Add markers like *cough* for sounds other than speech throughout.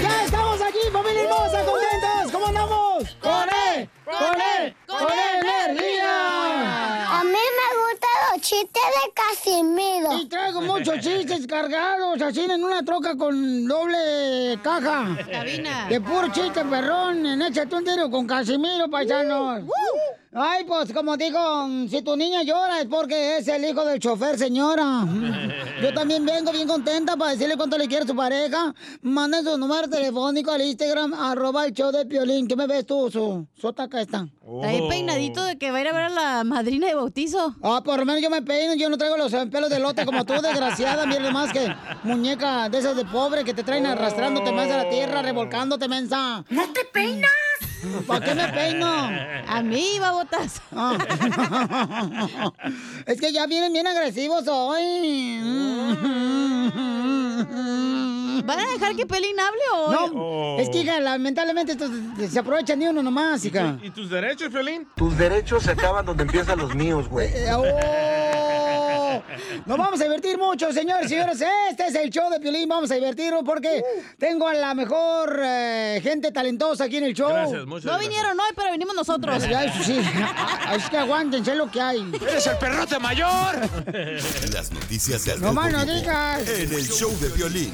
¡Ya estamos aquí, familia hermosa, contentos! ¿Cómo andamos? ¡Con él! ¡Con él! ¡Con energía! A mí me gustan los chistes de Casimiro. Y traigo muchos chistes cargados, así en una troca con doble caja. Cabina. De puro chiste, perrón. En échate un tiro con Casimiro, paisanos. Ay, pues como digo, si tu niña llora es porque es el hijo del chofer, señora. *laughs* Yo también vengo bien contenta para decirle cuánto le quiere a su pareja. Manden su número telefónico al Instagram, arroba el show de Piolín. ¿Qué me ves tú? Su, su acá está. Está ahí peinadito de que va a ir a ver a la madrina de bautizo. Ah, por lo menos yo me peino, yo no traigo los pelos de lote como tú, *laughs* desgraciada, mierda más que muñeca de esas de pobre que te traen arrastrándote más a la tierra, revolcándote, mensa. ¡No te peinas! ¿Para qué me peino? A mí, babotas. *laughs* Es que ya vienen bien agresivos hoy. ¿Van a dejar que Pelín hable o...? No, es que, hija, lamentablemente estos se aprovechan ni uno nomás, hija. ¿Y tus derechos, Violín? Tus derechos se acaban donde empiezan los míos, güey. Eh, oh. Nos vamos a divertir mucho, señores y señores. Este es el show de Piolín. Vamos a divertirnos porque tengo a la mejor eh, gente talentosa aquí en el show. Gracias, muchas No gracias. vinieron hoy, pero venimos nosotros. *laughs* Ya, eso sí. Es que aguántense lo que hay. ¡Eres el perrote mayor! *laughs* Las noticias del No más no digas. En el show de violín.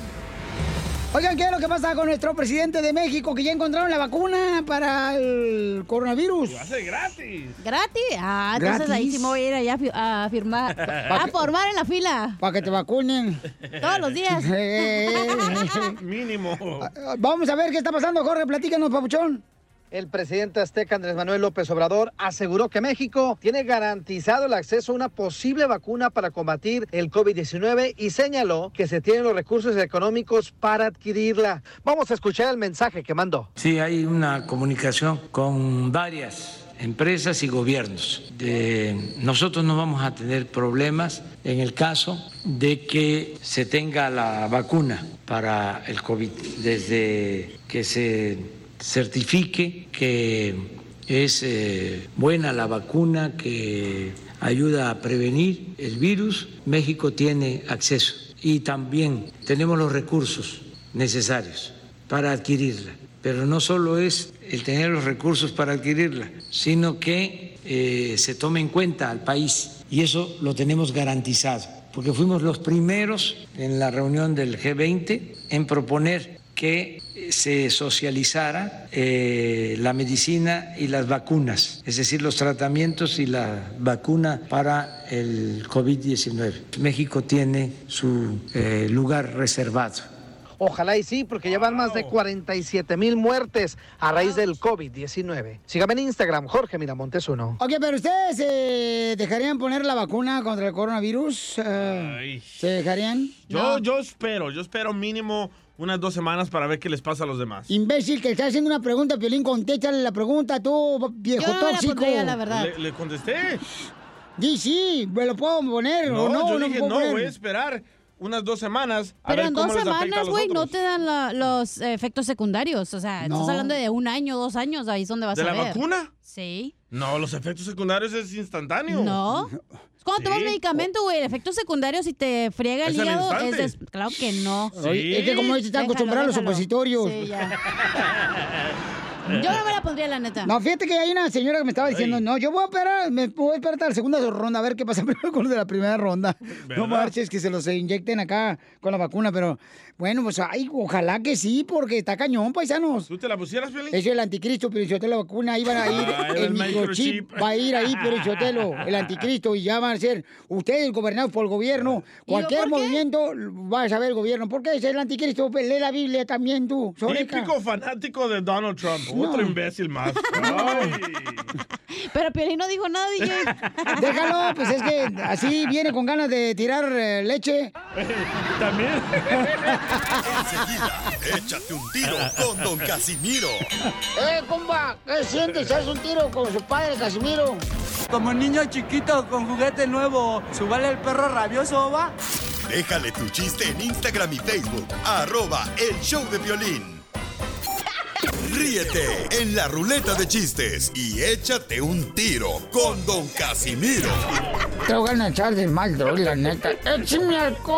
Oigan, ¿qué es lo que pasa con nuestro presidente de México? Que ya encontraron la vacuna para el coronavirus. ¡Lo hace gratis! ¿Gratis? Ah, entonces ahí sí me voy a ir allá a fi- a firmar. *laughs* A formar en la fila. Para que te vacunen. Todos los días. *laughs* Mínimo. Vamos a ver qué está pasando, Jorge. Platícanos, papuchón. El presidente azteca Andrés Manuel López Obrador aseguró que México tiene garantizado el acceso a una posible vacuna para combatir el COVID-19 y señaló que se tienen los recursos económicos para adquirirla. Vamos a escuchar el mensaje que mandó. Sí, hay una comunicación con varias empresas y gobiernos. Nosotros no vamos a tener problemas en el caso de que se tenga la vacuna para el COVID, desde que se certifique que es eh, buena la vacuna, que ayuda a prevenir el virus, México tiene acceso y también tenemos los recursos necesarios para adquirirla. Pero no solo es el tener los recursos para adquirirla, sino que eh, se tome en cuenta al país y eso lo tenemos garantizado, porque fuimos los primeros en la reunión del G20 en proponer que se socializara eh, la medicina y las vacunas, es decir, los tratamientos y la vacuna para el COVID-19. México tiene su eh, lugar reservado Ojalá y sí, porque llevan más de 47 mil muertes a raíz del COVID-19. Sígame en Instagram, Jorge Miramontes uno. Ok, pero ustedes eh, dejarían poner la vacuna contra el coronavirus. Eh, Ay. ¿Se dejarían? Yo, yo espero, yo espero mínimo unas dos semanas para ver qué les pasa a los demás. Imbécil, que está haciendo una pregunta, Piolín, contéstale la pregunta tú, viejo Yo no la tóxico. pondría, la verdad. Le, le contesté. Di sí, me lo puedo poner No, o no. yo no dije no, voy a esperar unas dos semanas a Pero ver en cómo dos les afecta a semanas, los güey, no otros. te dan la- los efectos secundarios. O sea, No. estás hablando de un año, dos años, ahí es donde vas ¿De a la ver. vacuna? Sí. No, los efectos secundarios es instantáneo. No. *laughs* Es cuando tomas medicamento, güey, el efecto secundario si te friega el Es al hígado, es instante. des- claro que no. Oye, Es que como dice, está Déjalo, acostumbrado a los déjalo. opositorios. Sí, ya. *laughs* Yo no me la pondría, la neta. No, fíjate que hay una señora que me estaba diciendo, no, yo voy a esperar, me voy a esperar hasta la segunda ronda a ver qué pasa *laughs* primero con los de la primera ronda. No marches que se los inyecten acá con la vacuna, pero bueno, pues ay, ojalá que sí, porque está cañón, paisanos. ¿Tú te la pusieras, Piolín? Es el anticristo, te la vacuna, ahí van a ir, Ah, el el microchip microchip. va a ir ahí, pero yo te lo, *laughs* el anticristo, y ya van a ser ustedes gobernados por el gobierno. Cualquier por qué? movimiento va a saber el gobierno. ¿Por qué es el anticristo? Lee la Biblia también tú. Típico fanático de Donald Trump. No. Otro imbécil más. *laughs* Ay. Pero Piolín no dijo nada, DJ. *laughs* Déjalo, pues es que así viene con ganas de tirar eh, leche. *laughs* También. Enseguida, échate un tiro con Don Casimiro. ¡Eh, compa! ¿Qué sientes? ¿Haz un tiro con su padre, Casimiro? Como niño chiquito con juguete nuevo, ¿subale el perro rabioso, va? Déjale tu chiste en Instagram y Facebook. Arroba el show de violín. Ríete en la ruleta de chistes y échate un tiro con Don Casimiro. Te voy a echar de mal, droga, la neta. ¡Échame alcohol!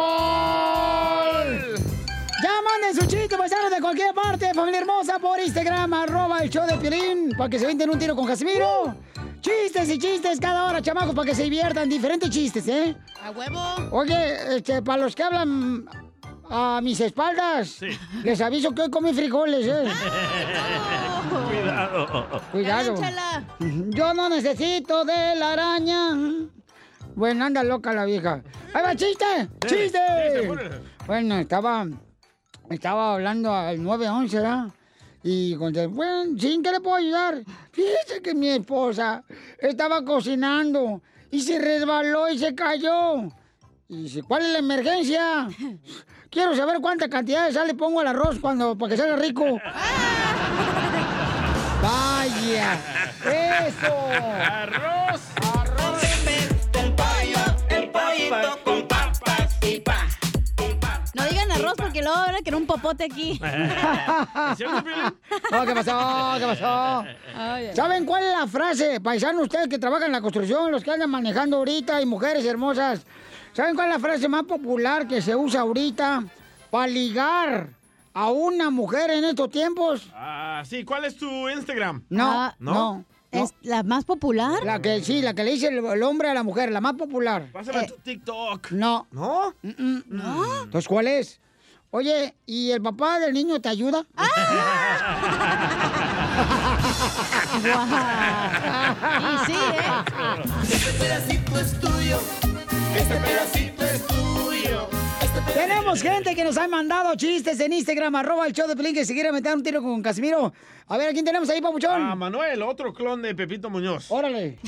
Ya manden su chiste, paisanos, de cualquier parte, familia hermosa, por Instagram, arroba el show de Piolín, para que se venden un tiro con Casimiro. Chistes y chistes cada hora, chamacos, para que se diviertan. Diferentes chistes, ¿eh? A huevo. Oye, este, para los que hablan a mis espaldas, les aviso que hoy comí frijoles, ¿eh? *laughs* Cuidado. Cuidado. Chala. Yo no necesito de la araña. Bueno, anda loca la vieja. ¡Ahí va, chiste! ¡Chiste! Bueno, estaba, estaba hablando al 911, ¿verdad? Y conté, bueno, ¿sí? ¿en qué le puedo ayudar? Fíjese que mi esposa estaba cocinando y se resbaló y se cayó. Y dice, ¿cuál es la emergencia? Quiero saber cuánta cantidad de sal le pongo al arroz cuando, para que salga rico. *laughs* ¡Vaya! ¡Eso! Arroz. No digan arroz porque luego van a querer un popote aquí. *laughs* No, ¿qué pasó? ¿Qué pasó? ¿Saben cuál es la frase? Paisanos, ustedes que trabajan en la construcción, los que andan manejando ahorita y mujeres hermosas. ¿Saben cuál es la frase más popular que se usa ahorita para ligar a una mujer en estos tiempos? Ah, sí, ¿cuál es tu Instagram? No, Ah, no. ¿no? no. ¿Es la más popular? La que sí, la que le dice el, el hombre a la mujer, la más popular. Pásame Eh, tu TikTok. no. ¿No? Mm, mm, no. Entonces, ¿cuál es? Oye, ¿y el papá del niño te ayuda? *laughs* Y sí, ¿eh? Tenemos gente que nos ha mandado chistes en Instagram, arroba el show de Pelín, que se quiere meter un tiro con Casimiro. A ver, ¿a quién tenemos ahí, papuchón? Ah, Manuel, otro clon de Pepito Muñoz. Órale.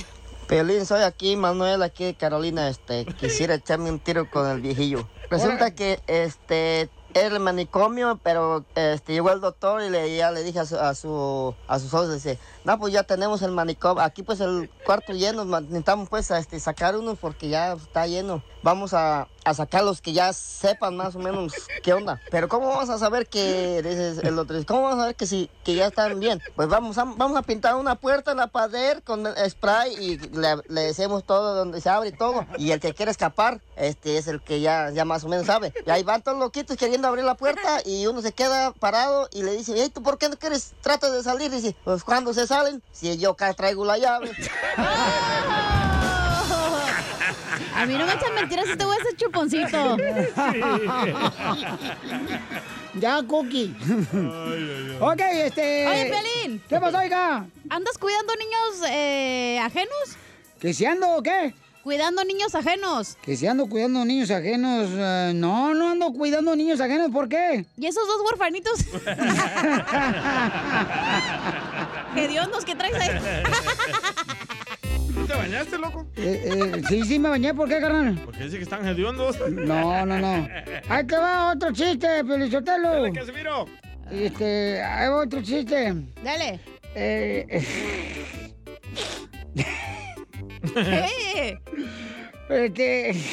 Pelín, soy aquí, Manuel, aquí de Carolina, este, quisiera echarme un tiro con el viejillo. Resulta que, este, era el manicomio, pero, este, llegó el doctor y le, ya le dije a su, a su, a sus socios, dice, no, pues ya tenemos el manicomio, aquí pues el cuarto lleno, necesitamos pues, este, sacar uno porque ya está lleno. Vamos a, a sacar los que ya sepan más o menos qué onda. Pero ¿cómo vamos a saber que, el otro, ¿cómo vamos a saber que sí, que ya están bien? Pues vamos a, vamos a pintar una puerta en la pared con spray y le, le decimos todo donde se abre y todo. Y el que quiere escapar, este es el que ya, ya más o menos sabe. Y ahí van todos loquitos queriendo abrir la puerta y uno se queda parado y le dice, hey, ¿tú por qué no quieres? Trata de salir. dice, pues cuando se salen, si yo acá traigo la llave. A mí no me echan mentiras, si te voy a hacer chuponcito. *laughs* Ya, Cookie. ok, este... Oye, Pelín. ¿Qué pasó, oiga? ¿Andas cuidando niños eh, ajenos? ¿Que si ando o qué? Cuidando niños ajenos. Que si ando cuidando niños ajenos. eh, no, no ando cuidando niños ajenos. ¿Por qué? ¿Y esos dos huerfanitos? *laughs* Hediondos que traes ahí. *laughs* ¿Tú te bañaste, loco? Eh, eh, sí, sí, me bañé. ¿Por qué, carnal? Porque dice que están hediondos. No, no, no. Ahí te va otro chiste, Pelichotelo. Dale, Casimiro. Este, ahí va otro chiste. Dale. Eh, Eh. *laughs* este. *laughs*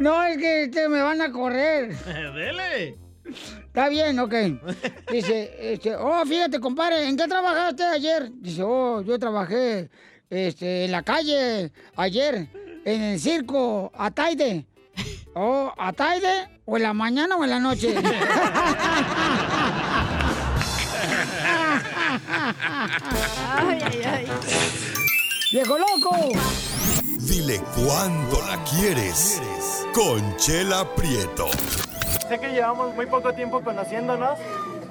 No, es que este, me van a correr. Dele. Está bien, ok. Dice, este, oh, fíjate, compadre, ¿en qué trabajaste ayer? Dice, oh, yo trabajé este, en la calle ayer, en el circo, a Taide. Oh, ¿a Taide? ¿O en la mañana o en la noche? Ay, ay, ay. ¡Viejo loco! Dile cuándo la quieres. Conchela Prieto. Sé que llevamos muy poco tiempo conociéndonos.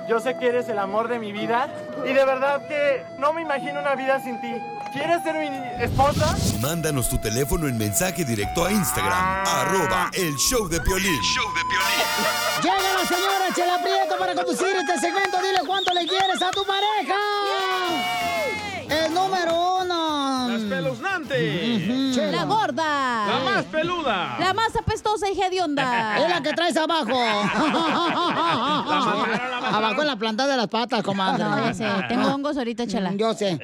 Yo sé que eres el amor de mi vida. Y de verdad que no me imagino una vida sin ti. ¿Quieres ser mi esposa? Mándanos tu teléfono en mensaje directo a Instagram. Arroba el show de Piolín. Llega la señora Chela Prieto para conducir este segmento. Dile cuánto le quieres a tu pareja. El número uno. La espeluznante. La gorda. La más peluda. La más apestosa y hedionda. *laughs* Es la que traes abajo. *laughs* abajo en la planta de las patas, comadre. No, ya sé. Tengo hongos ahorita, chela. Yo sé.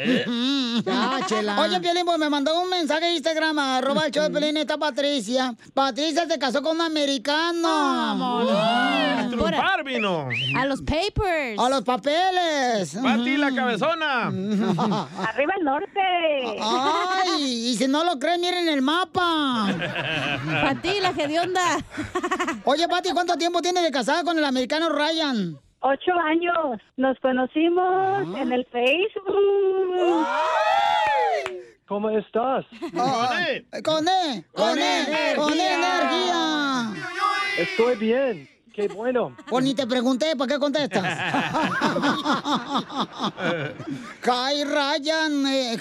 Ya, *laughs* chela. Oye, Piolín, pues me mandó un mensaje de Instagram, arroba el show de Piolín, está Patricia. Patricia se casó con un americano. Trupar vino. A los papers. A los papeles. Pati la cabezona. Arriba el norte. Ay, y si no lo creen, miren el mapa. *laughs* Pati, la hedionda. *laughs* Oye, Pati, ¿cuánto tiempo tiene de casada con el americano Ryan? Ocho años. Nos conocimos en el Facebook. ¿Cómo estás? Ay, Con E, con E, con E energía. Estoy bien. Qué bueno. Pues ni te pregunté, ¿para qué contestas? *laughs* Hi, Ryan. eh,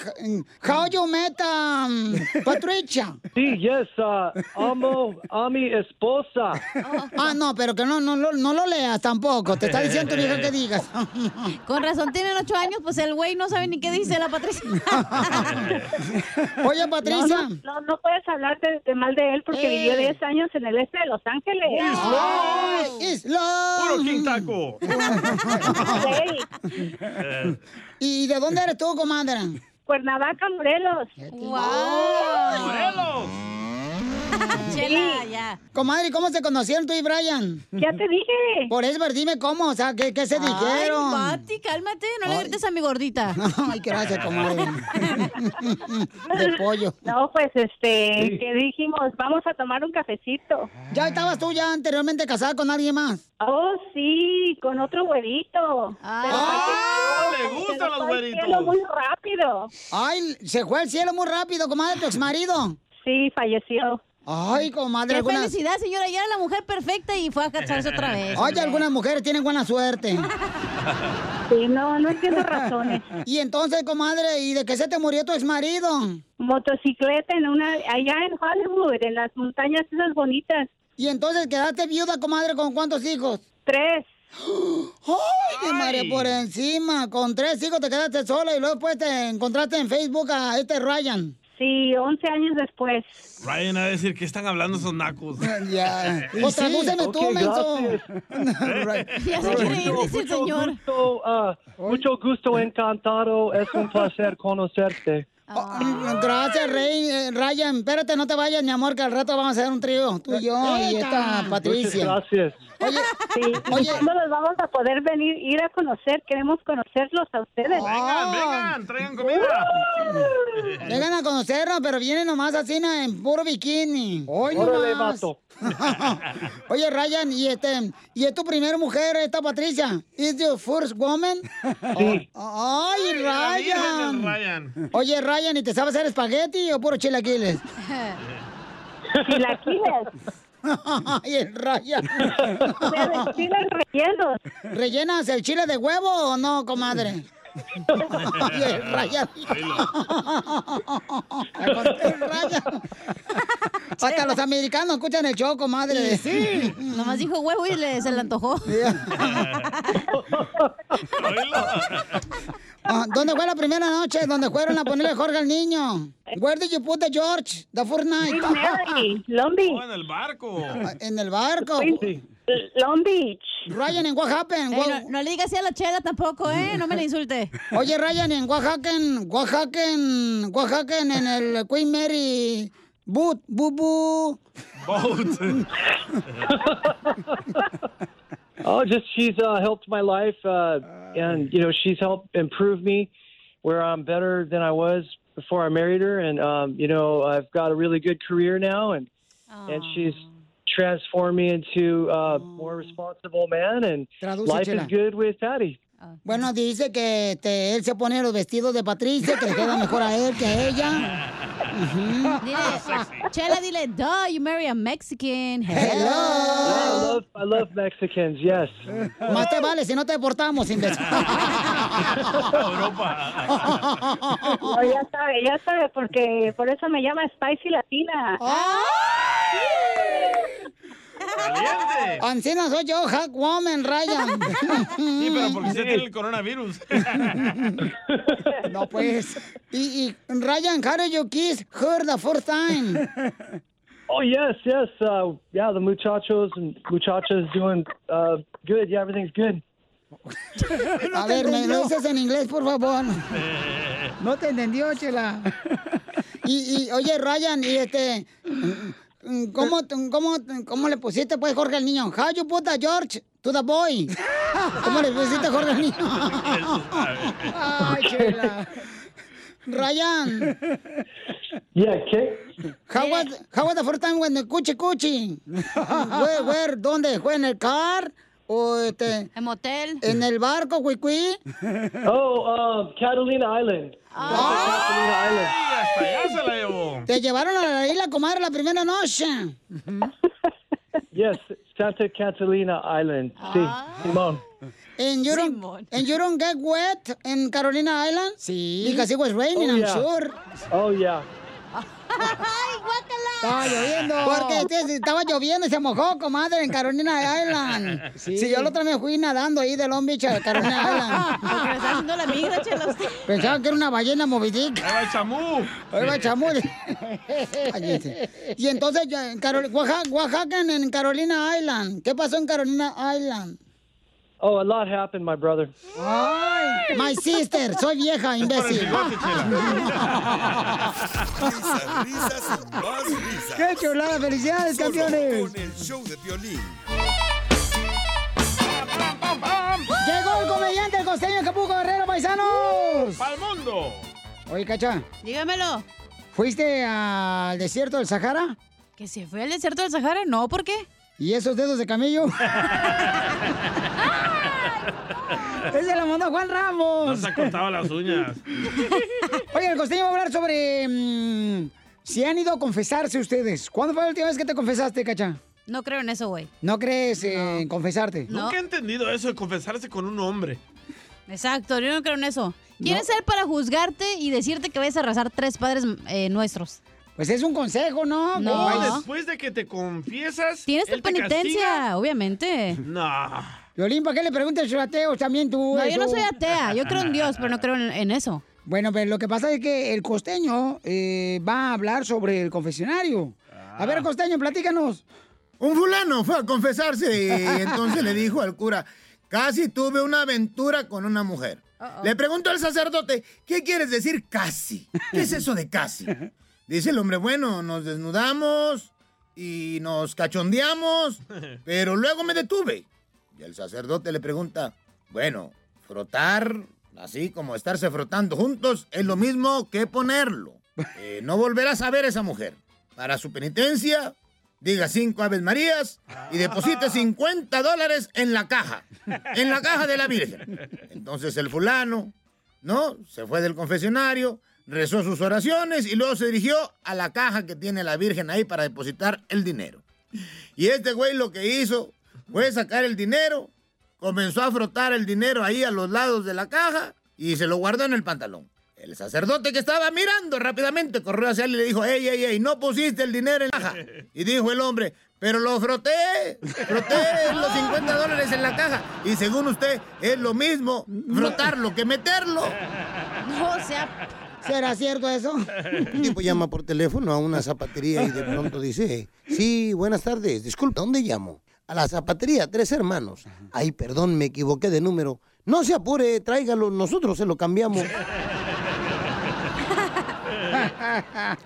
how you met um, Patricia? Sí, yes. uh, amo a mi esposa. Ah, no, pero que no, no, lo- no lo leas tampoco. Te está diciendo tu hija que digas. *laughs* Con razón tienen ocho años, pues el güey no sabe ni qué dice la Patricia. *laughs* Oye, Patricia. No, no, no, no puedes hablar de, de mal de él porque Eh. vivió 10 años en el este de Los Ángeles. Puro King Taco. *laughs* ¿Y de dónde eres tú, comadre? Cuernavaca, Morelos. Morelos. Chela, ya. Comadre, ¿cómo se conocieron tú y Brian? Ya te dije. Por eso, pero dime cómo, o sea, ¿qué, qué se dijeron? Ay, Pati, cálmate, no le grites a mi gordita. *laughs* Ay, gracias, comadre. *laughs* De pollo. No, pues este, Sí. que dijimos, vamos a tomar un cafecito. ¿Ya estabas tú ya anteriormente casada con alguien más? Oh, sí, con otro güerito. ¡Ah! le gustan los güeritos. muy rápido. Ay, se fue al cielo muy rápido, comadre, tu exmarido. Sí, falleció. Ay, comadre, Qué algunas... felicidad, señora. Ya era la mujer perfecta y fue a casarse otra *laughs* vez. Oye, algunas mujeres tienen buena suerte. Sí, no, no entiendo razones. *laughs* Y entonces, comadre, ¿y de qué se te murió tu exmarido? Motocicleta en una, allá en Hollywood, en las montañas esas bonitas. ¿Y entonces quedaste viuda, comadre, con cuántos hijos? Tres. ¡Ay, de María por encima! Con tres hijos te quedaste sola y luego después te encontraste en Facebook a este Ryan. Sí, 11 años después. Ryan a decir que están hablando esos nacos. Ya. *laughs* Pues tradúceme tú, menso. *laughs* *laughs* Ya se quiere ir, dice el Mucho señor. gusto, ah, mucho gusto, encantado. Es un placer conocerte. Mm, Gracias, Rey. eh, Ryan, espérate, no te vayas, mi amor, que al rato vamos a hacer un trío, tú y yo y esta Patricia. Muchas gracias. Oye, Sí, ¿y Oye. cuándo los vamos a poder venir, ir a conocer? Queremos conocerlos a ustedes. Vengan, vengan, traigan comida. vengan a conocernos, pero vienen nomás así en puro bikini. Hoy Órale, nomás. vato. *laughs* Oye, Ryan, ¿y este y es tu primera mujer esta Patricia? ¿Is your first woman? Sí. Ay, La virgen Ryan. Ryan. Oye, Ryan, ¿y te sabes hacer espagueti o puro chilaquiles? *laughs* Chilaquiles. *laughs* Ay, el Ryan. Pero chiles rellenos. ¿Rellenas el chile de huevo o no, comadre? Conté, Ryan. Hasta los americanos escuchan el show, comadre. Sí, nomás dijo huevo y le, se le antojó. Ah, ¿Dónde fue la primera noche? ¿Dónde fueron a ponerle Jorge al niño? Where did you put the George? The Beach. Oh, en el barco. Ah, En el barco. Long Beach. Ryan, ¿en what happened? Ey, no, no le digas así a la chela tampoco, ¿eh? No me la insulte. *laughs* Oye, Ryan, en Oaxaca, en Oaxaca, en Oaxaca, en el Queen Mary Boot, bu bu. *laughs* Oh, just she's uh, helped my life, uh, and you know she's helped improve me, where I'm better than I was before I married her, and um, you know I've got a really good career now, and and she's transformed me into a more responsible man, and life is good with Patty. Bueno, dice que este, él se pone los vestidos de Patricia, que le queda mejor a él que a ella. Dile, chela, dile, duh, you marry a Mexican. Yeah, I love I love Mexicans. Yes. Más te vale si no te deportamos, imbécil. No, ya sabe, ya sabe, porque por eso me llama Spicy Latina. Ancina soy yo, hack woman, Ryan. *laughs* Sí, pero porque usted tiene el coronavirus. No, pues. Y, y Ryan, how did you kiss her the first time? Oh yes, yes. Uh, yeah, the muchachos and muchachas doing uh, good. Yeah, everything's good. A ver, me lo dices en inglés, por favor. No te entendió, Chela. Y, y oye, Ryan, y este. ¿Cómo, cómo, ¿Cómo le pusiste, pues, Jorge al niño? How you put the George to the boy? ¿Cómo le pusiste, Jorge al niño? Ay, *laughs* Chela. Ryan. Yeah, ¿qué? How was, how was the first time when the cuchi cuchi? *laughs* Where, where, ¿Dónde? ¿Fue en el car? ¿O este? ¿En motel? ¿En el barco, cuicuí? Oh, um, Catalina Island. Catalina Island. Hasta allá se la llevó. Te llevaron a la isla, comadre, la primera noche. *laughs* Yes, Santa Catalina Island. Sí, Simón. And you don't, and you don't get wet in Carolina Island? Sí. Because it was raining, Oh, I'm yeah. sure. Oh yeah. Estaba lloviendo. Porque este, estaba lloviendo y se mojó, comadre, en Carolina Island. Sí. yo la otra vez fui nadando ahí de Long Beach a Carolina *laughs* Island. Porque me está haciendo la migra, chela, usted. Pensaba que era una ballena movidic. Ahí va el chamú. Ahí va el chamú. *laughs* Ay, este. Y entonces, en Carol- Oaxaca, Oaxaca, en- en Carolina Island. ¿Qué pasó en Carolina Island? Oh, a lot happened, my brother. Ay, my sister. Soy vieja, imbécil. Risas, risas más risas. ¡Qué chulada! ¡Felicidades, Solo campeones! Con el show de violín. Llegó el comediante, el costeño de Acapulco Guerrero, paisanos. ¡Pa'l mundo! Oye, Cacha, Dígamelo. ¿fuiste al desierto del Sahara? ¿Que se fue al desierto del Sahara? No, ¿por qué? ¿Y esos dedos de camello? *laughs* Ese lo mandó Juan No Ramos. se ha cortado las uñas. Oye, el costeño va a hablar sobre mm, si han ido a confesarse ustedes. ¿Cuándo fue la última vez que te confesaste, Cacha? No creo en eso, güey. ¿No crees eh, en confesarte? Nunca he entendido eso de confesarse con un hombre. Exacto, yo no creo en eso. ¿Quién es él para juzgarte y decirte que vas a rezar tres padres eh, nuestros? Pues es un consejo, ¿no? No. No, después de que te confiesas. Tienes tu penitencia, obviamente. No. Violín, ¿para qué le preguntas a los ateos también tú? No, yo no soy atea. Yo creo en Dios, pero no creo en, en eso. Bueno, pero lo que pasa es que el costeño eh, va a hablar sobre el confesionario. A ver, costeño, platícanos. Un fulano fue a confesarse y entonces le dijo al cura, casi tuve una aventura con una mujer. Le preguntó al sacerdote, ¿qué quieres decir casi? ¿Qué es eso de casi? Dice el hombre, bueno, nos desnudamos y nos cachondeamos, *laughs* pero luego me detuve. Y el sacerdote le pregunta, bueno, frotar, así como estarse frotando juntos, es lo mismo que ponerlo. Eh, no volverás a ver a esa mujer. Para su penitencia, diga cinco Aves Marías y deposite *laughs* 50 dólares en la caja, en la caja de la Virgen. *laughs* Entonces el fulano, ¿no? Se fue del confesionario, rezó sus oraciones y luego se dirigió a la caja que tiene la Virgen ahí para depositar el dinero. Y este güey lo que hizo fue sacar el dinero, comenzó a frotar el dinero ahí a los lados de la caja y se lo guardó en el pantalón. El sacerdote que estaba mirando rápidamente corrió hacia él y le dijo, ey, ey, ey, no pusiste el dinero en la caja. *laughs* Y dijo el hombre, pero lo froté, froté *laughs* los 50 dólares en la caja. Y según usted, es lo mismo frotarlo que meterlo. *laughs* No, o sea, ¿Será cierto eso? Un tipo llama por teléfono a una zapatería y de pronto dice, sí, buenas tardes, disculpa, ¿dónde llamo? A la zapatería, tres hermanos. Ay, perdón, me equivoqué de número. No se apure, tráigalo, nosotros se lo cambiamos.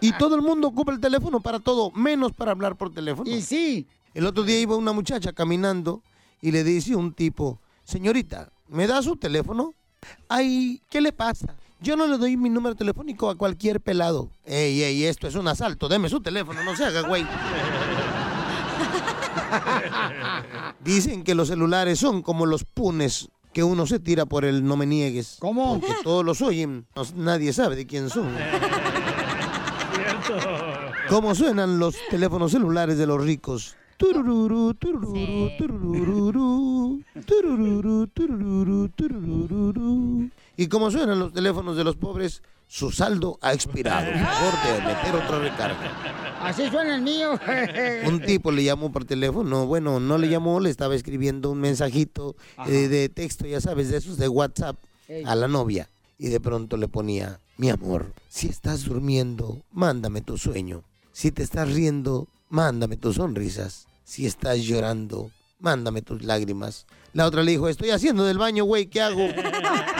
Y todo el mundo ocupa el teléfono para todo, menos para hablar por teléfono. Y sí. El otro día iba una muchacha caminando y le dice un tipo, señorita, ¿me da su teléfono? Ay, ¿qué le pasa? Yo no le doy mi número telefónico a cualquier pelado. Ey, ey, esto es un asalto, deme su teléfono, no se haga, güey. *laughs* Dicen que los celulares son como los punes que uno se tira por el no me niegues. ¿Cómo? Porque todos los oyen, no- nadie sabe de quién son. *laughs* ¿Cómo suenan los teléfonos celulares de los ricos? Turururu, turururu, turururu, turururu, turururu, turururu. ¿Y cómo suenan los teléfonos de los pobres? Su saldo ha expirado. *laughs* Favor de meter otra recarga. Así suena el mío. *laughs* Un tipo le llamó por teléfono, bueno, no le llamó, le estaba escribiendo un mensajito eh, de texto, ya sabes, de esos de WhatsApp Ey. a la novia. Y de pronto le ponía, mi amor, si estás durmiendo, mándame tu sueño. Si te estás riendo, mándame tus sonrisas. Si estás llorando, mándame tus lágrimas. La otra le dijo, estoy haciendo del baño, güey, ¿qué hago? *laughs*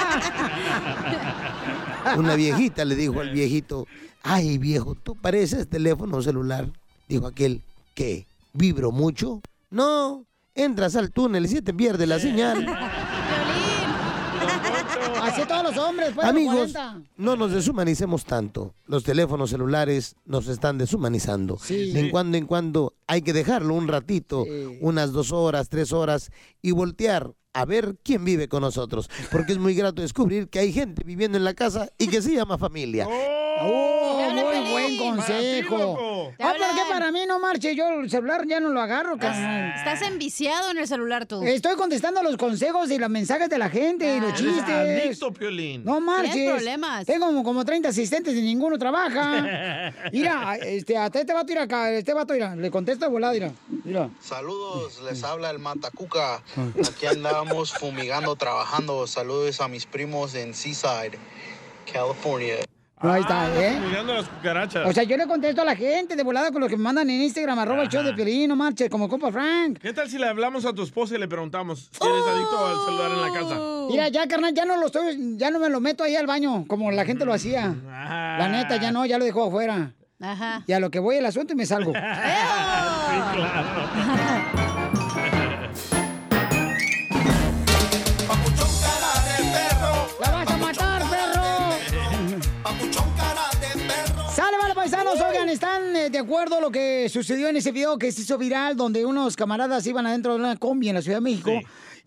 *laughs* Una viejita le dijo al viejito, ay viejo, tú pareces teléfono celular. Dijo aquel, ¿qué? ¿Vibro mucho? No, entras al túnel y se te pierde la señal. Así todos los hombres, pues. Amigos, 40. no nos deshumanicemos tanto. Los teléfonos celulares nos están deshumanizando. Sí. De en cuando en cuando hay que dejarlo un ratito, unas dos horas, tres horas, y voltear a ver quién vive con nosotros. Porque es muy grato descubrir que hay gente viviendo en la casa y que se llama familia. *laughs* Oh, buen consejo. Ah, pero que hablan. para mí no marche, yo el celular ya no lo agarro, carnal. Estás enviciado en el celular tú. Estoy contestando los consejos y los mensajes de la gente y los Eres chistes. adicto, Piolín. No marches. Tienes problemas. Tengo como, como 30 asistentes y ninguno trabaja. *laughs* Mira, este, a este vato, mira acá, este vato, mira, le contesto de volada, mira. Mira. Saludos, les habla el Matacuca. Aquí andamos fumigando, trabajando. Saludos a mis primos en Seaside, California. Ahí está, ¿eh? Cuidando las cucarachas. O sea, yo le contesto a la gente de volada con lo que me mandan en Instagram, arroba el show de Piolín, no marches, como compa Frank. ¿Qué tal si le hablamos a tu esposa y le preguntamos si eres adicto al celular en la casa? Mira, ya, carnal, ya no lo estoy, ya no me lo meto ahí al baño, como la gente lo hacía. La neta, ya no, ya lo dejo afuera. Ajá. Y a lo que voy el asunto y me salgo. *laughs* Sí, claro. *laughs* paisanos, oigan, ¿están eh, de acuerdo lo que sucedió en ese video que se hizo viral donde unos camaradas iban adentro de una combi en la Ciudad de México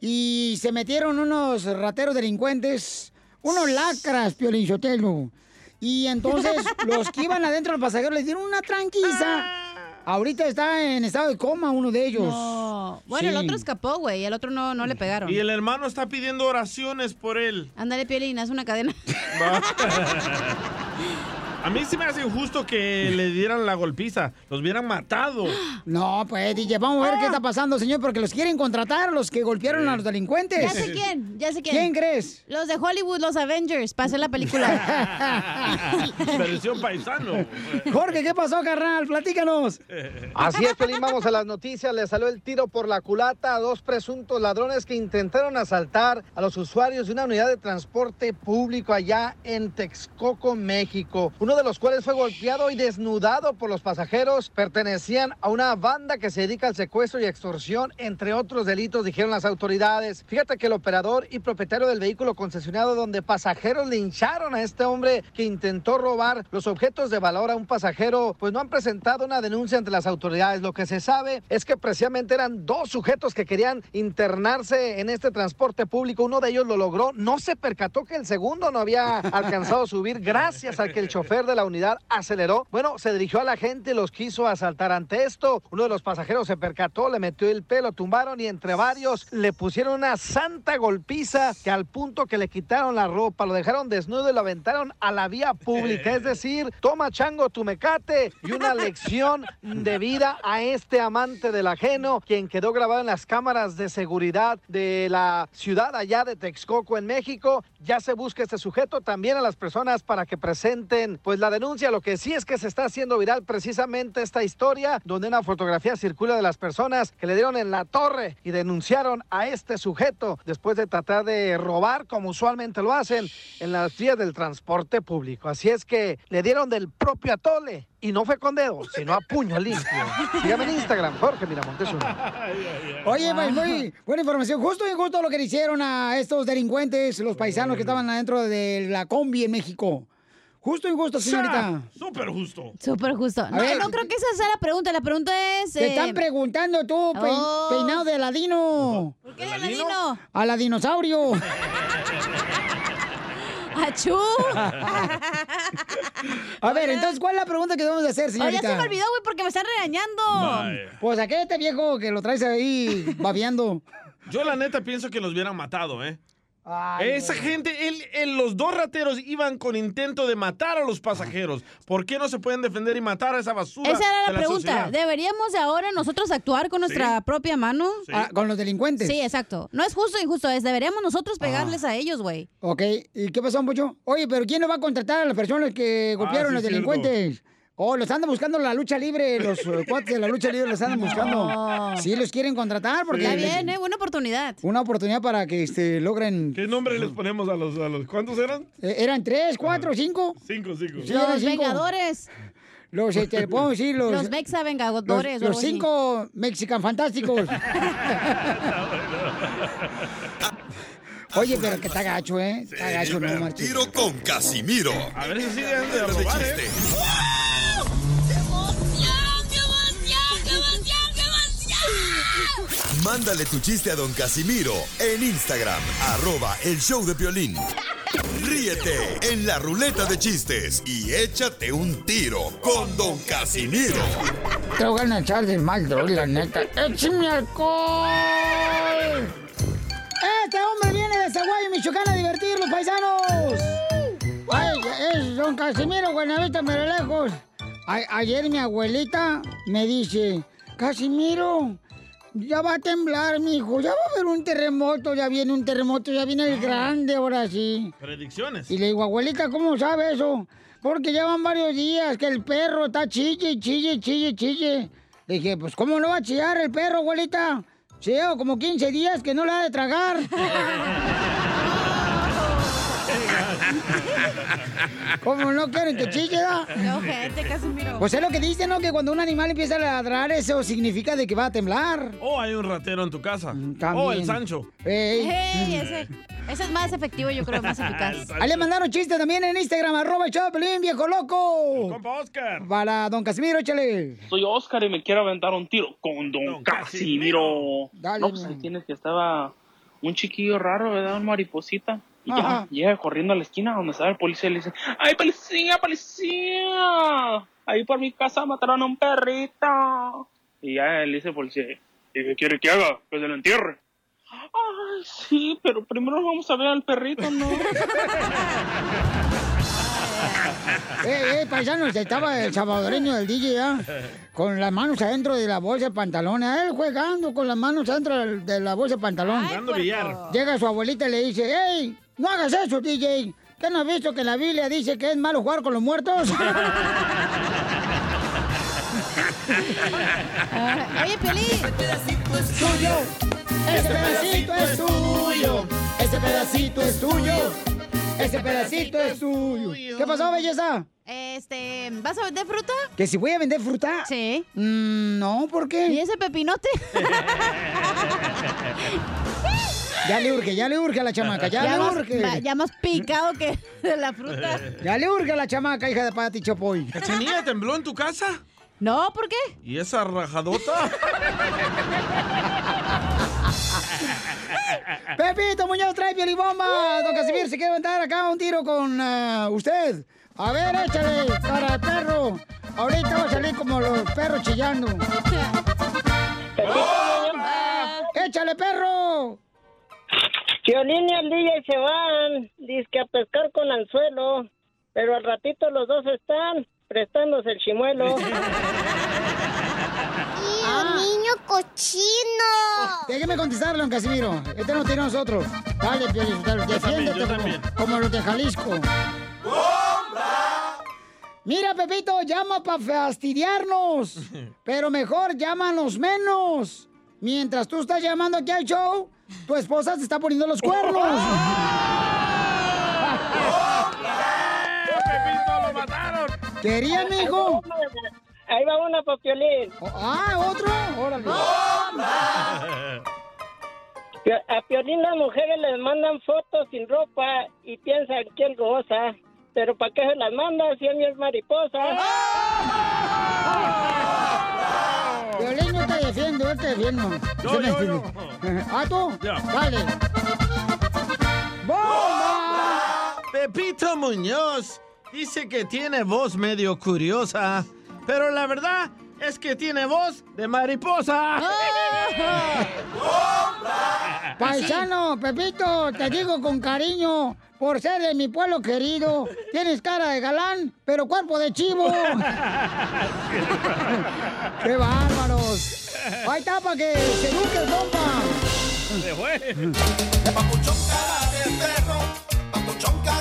y se metieron unos rateros delincuentes, unos lacras, Piolín Sotelo. Y entonces *laughs* los que iban adentro del pasajero les dieron una tranquiza. Ahorita está en estado de coma uno de ellos. No. Bueno, el otro escapó, güey. El otro no, no le pegaron. Y el hermano está pidiendo oraciones por él. Ándale, Piolín, haz una cadena. *laughs* *laughs* A mí sí me hace injusto que le dieran la golpiza. Los hubieran matado. No, pues, DJ, vamos a ver qué está pasando, señor, porque los quieren contratar, los que golpearon a los delincuentes. Ya sé quién, ya sé quién. ¿Quién crees? Los de Hollywood, los Avengers, para hacer la película. *laughs* Versión paisano. Jorge, ¿qué pasó, carnal? Platícanos. Así es, Pelín, vamos a las noticias. Le salió el tiro por la culata a dos presuntos ladrones que intentaron asaltar a los usuarios de una unidad de transporte público allá en Texcoco, México. Uno de los cuales fue golpeado y desnudado por los pasajeros. Pertenecían a una banda que se dedica al secuestro y extorsión, entre otros delitos, dijeron las autoridades. Fíjate que el operador y propietario del vehículo concesionado donde pasajeros lincharon a este hombre que intentó robar los objetos de valor a un pasajero, pues no han presentado una denuncia ante las autoridades. Lo que se sabe es que precisamente eran dos sujetos que querían internarse en este transporte público. Uno de ellos lo logró, no se percató que el segundo no había alcanzado a subir gracias a que el chofer chofer de la unidad aceleró, bueno, se dirigió a la gente y los quiso asaltar ante esto. Uno de los pasajeros se percató, le metió el pelo, tumbaron y entre varios le pusieron una santa golpiza que al punto que le quitaron la ropa, lo dejaron desnudo y lo aventaron a la vía pública. Es decir, toma chango tu mecate y una lección de vida a este amante del ajeno, quien quedó grabado en las cámaras de seguridad de la ciudad allá de Texcoco en México. Ya se busca este sujeto, también a las personas para que presenten pues la denuncia. Lo que sí es que se está haciendo viral precisamente esta historia donde una fotografía circula de las personas que le dieron en la torre y denunciaron a este sujeto después de tratar de robar como usualmente lo hacen en las vías del transporte público. Así es que le dieron del propio atole y no fue con dedo, sino a puño limpio. Sígame en Instagram, Jorge Miramontes uno. Oye, pues muy buena información. Justo y justo lo que le hicieron a estos delincuentes, los paisanos que estaban adentro de la combi en México. Justo y justo, señorita. Súper justo. Súper justo. No, ver. no creo que esa sea la pregunta. La pregunta es. Te eh, están preguntando tú, pe- Oh. peinado de Aladino. ¿Por qué de Aladino? A la dinosaurio. *laughs* ¡Achú! *laughs* A ver, entonces, ¿cuál es la pregunta que debemos de hacer, Oye, señorita? ya se me olvidó, güey, porque me están regañando. Pues a qué este viejo que lo traes ahí babeando. Yo la neta pienso que los hubieran matado, ¿eh? Esa gente, él, él- los dos rateros iban con intento de matar a los pasajeros. ¿Por qué no se pueden defender y matar a esa basura? Esa era de la pregunta. sociedad? ¿Deberíamos de ahora nosotros actuar con nuestra propia mano? Ah, con los delincuentes. Sí, exacto. No es justo o injusto, es deberíamos nosotros Ah. pegarles a ellos, güey. Ok, ¿y qué pasó, Mucho? Oye, pero ¿quién no va a contratar a las personas que golpearon sí, a los delincuentes? Oh, los andan buscando la lucha libre, los eh, cuates de la lucha libre los andan buscando. Sí, los quieren contratar porque... Está les- bien, ¿eh? Buena oportunidad. Una oportunidad para que este, logren... ¿Qué nombre les ponemos a los, a los cuántos eran? Eh, ¿Eran tres, cuatro, cinco? Cinco, cinco. Sí, Los cinco. Vengadores. Los, este, podemos decir, los... Los Mexa los, Vengadores. los así. cinco mexican fantásticos. *laughs* Oye, pero que está gacho, ¿eh? Está gacho, no marches. Tiro con Casimiro. A ver si sigue de robar. ¿eh? Mándale tu chiste a don Casimiro en Instagram, arroba el show de violín. Ríete en la ruleta de chistes y échate un tiro con don Casimiro. Te voy a echar de mal, droga, la neta. ¡Échame alcohol! Este hombre viene de Zaguayo, Michoacán, a divertir los paisanos. Ay, es don Casimiro, Buenavista, pero lejos. A- ayer mi abuelita me dice, Casimiro, ya va a temblar, mijo, ya va a haber un terremoto, ya viene un terremoto, ya viene el grande, ahora sí. Predicciones. Y le digo, abuelita, ¿cómo sabe eso? Porque ya van varios días que el perro está chille, chille, chille, chille. Le dije, pues, ¿cómo no va a chillar el perro, abuelita? Llevo como 15 días que no le ha de tragar. *laughs* ¿Cómo no quieren que chille? No, gente, Casimiro. Pues es lo que dice, ¿no? Que cuando un animal empieza a ladrar, eso significa de que va a temblar. O hay un ratero en tu casa. Mm, también. O el Sancho. Ey. Hey, ese, ese es más efectivo, yo creo, más *laughs* eficaz. Ahí le mandaron chistes también en Instagram, arroba el Choplin, viejo loco. Compa Oscar. Para don Casimiro, échale. Soy Oscar y me quiero aventar un tiro con Don, Casimiro. Dale, no, pues ahí tienes que estaba un chiquillo raro, ¿verdad? Un mariposita. Y Ajá. ya llega corriendo a la esquina donde estaba el policía y le dice, ¡Ay, policía, policía! Ahí por mi casa mataron a un perrito. Y ya le dice el policía, ¿y qué quiere que haga? Que se lo entierre. Ay, sí, pero primero vamos a ver al perrito, ¿no? *laughs* Eh, eh, paisanos, estaba el salvadoreño del DJ ya, con las manos adentro de la bolsa de pantalón. A él jugando con las manos adentro de la bolsa de pantalón. Billar. Llega su abuelita y le dice, ¡Ey, no hagas eso, DJ! ¿Qué no has visto que la Biblia dice que es malo jugar con los muertos? *laughs* Ah, Oye, Piolín. tuyo. Ese pedacito es tuyo. Ese pedacito es tuyo. Ese pedacito es tuyo. ¿Qué pasó, belleza? Este, ¿vas a vender fruta? ¿Que si voy a vender fruta? Sí. Mm, no, ¿por qué? ¿Y ese pepinote? *laughs* *laughs* Ya le urge, ya le urge a la chamaca, ya, le más, urge. va- ya más picado que de la fruta. *laughs* Ya le urge a la chamaca, hija de Pati Chapoy. ¿Cachanilla tembló en tu casa? No, ¿por qué? ¿Y esa rajadota? *laughs* Pepito Muñoz trae piolibomba. Don Casimir se quiere aventar acá un tiro con ah, usted. A ver, échale, cara de perro. Ahorita va a salir como los perros chillando. *laughs* ¡Échale, perro! Violín y el DJ se van, dizque a pescar con anzuelo, pero al ratito los dos están prestándose el chimuelo. *laughs* ¡Ah, niño cochino! Déjeme contestarle, don Casimiro. Este no tiene nosotros. Dale, Piolín, Sotelo, defiéndete yo como, también. como los de Jalisco. Mira, Pepito, llama para fastidiarnos. *laughs* Pero mejor llámanos menos. Mientras tú estás llamando aquí al show, tu esposa te está poniendo los cuernos. ¡Pepito, lo mataron! ¿Quería, mijo? Ahí va una para Piolín. Ah, ¿otro? Órale. Pio- A Piolín las mujeres les mandan fotos sin ropa y piensan que él goza. Pero ¿para qué se las manda si es mariposa? Violín, yo te defiendo, yo te defiendo. Yo, yo, entiende. *laughs* ¿Ah, tú? Ya. Dale. ¡Bomba! Pepito Muñoz dice que tiene voz medio curiosa, pero la verdad es que tiene voz de mariposa. Paisano, Pepito, te digo con cariño, por ser de mi pueblo querido, tienes cara de galán, pero cuerpo de chivo. *laughs* ¡Qué bárbaros! Ahí está para que se eduque el compa. Se fue. Papuchón cara de perro, papuchón cara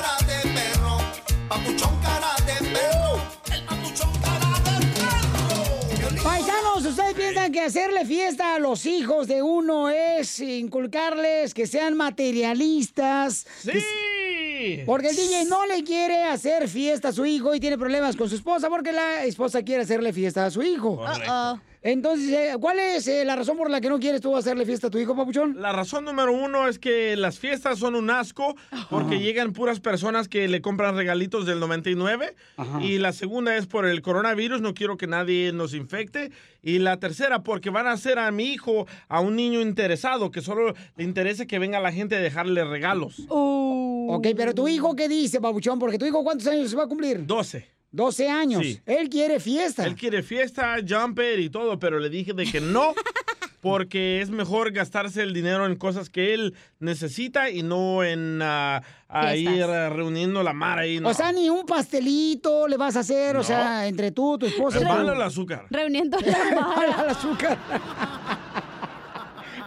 Paisanos, ¿ustedes piensan que hacerle fiesta a los hijos de uno es inculcarles que sean materialistas? ¡Sí! Porque el DJ no le quiere hacer fiesta a su hijo y tiene problemas con su esposa porque la esposa quiere hacerle fiesta a su hijo. Correcto. Entonces, eh, ¿cuál es eh, la razón por la que no quieres tú hacerle fiesta a tu hijo, papuchón? La razón número uno es que las fiestas son un asco porque llegan puras personas que le compran regalitos del 99. Ajá. Y la segunda es por el coronavirus, no quiero que nadie nos infecte. Y la tercera, porque van a hacer a mi hijo a un niño interesado, que solo le interesa que venga la gente a dejarle regalos. Ok, pero tu hijo, ¿qué dice, papuchón? Porque tu hijo, ¿cuántos años se va a cumplir? 12. 12 años. Sí. Él quiere fiesta. Él quiere fiesta, jumper y todo, pero le dije de que no, *laughs* porque es mejor gastarse el dinero en cosas que él necesita y no en ah, a ir ah, reuniendo la mar ahí. No. O sea, ni un pastelito le vas a hacer, o sea, entre tú, tu esposa. es malo el azúcar. Reuniendo la Es mala mara. el azúcar.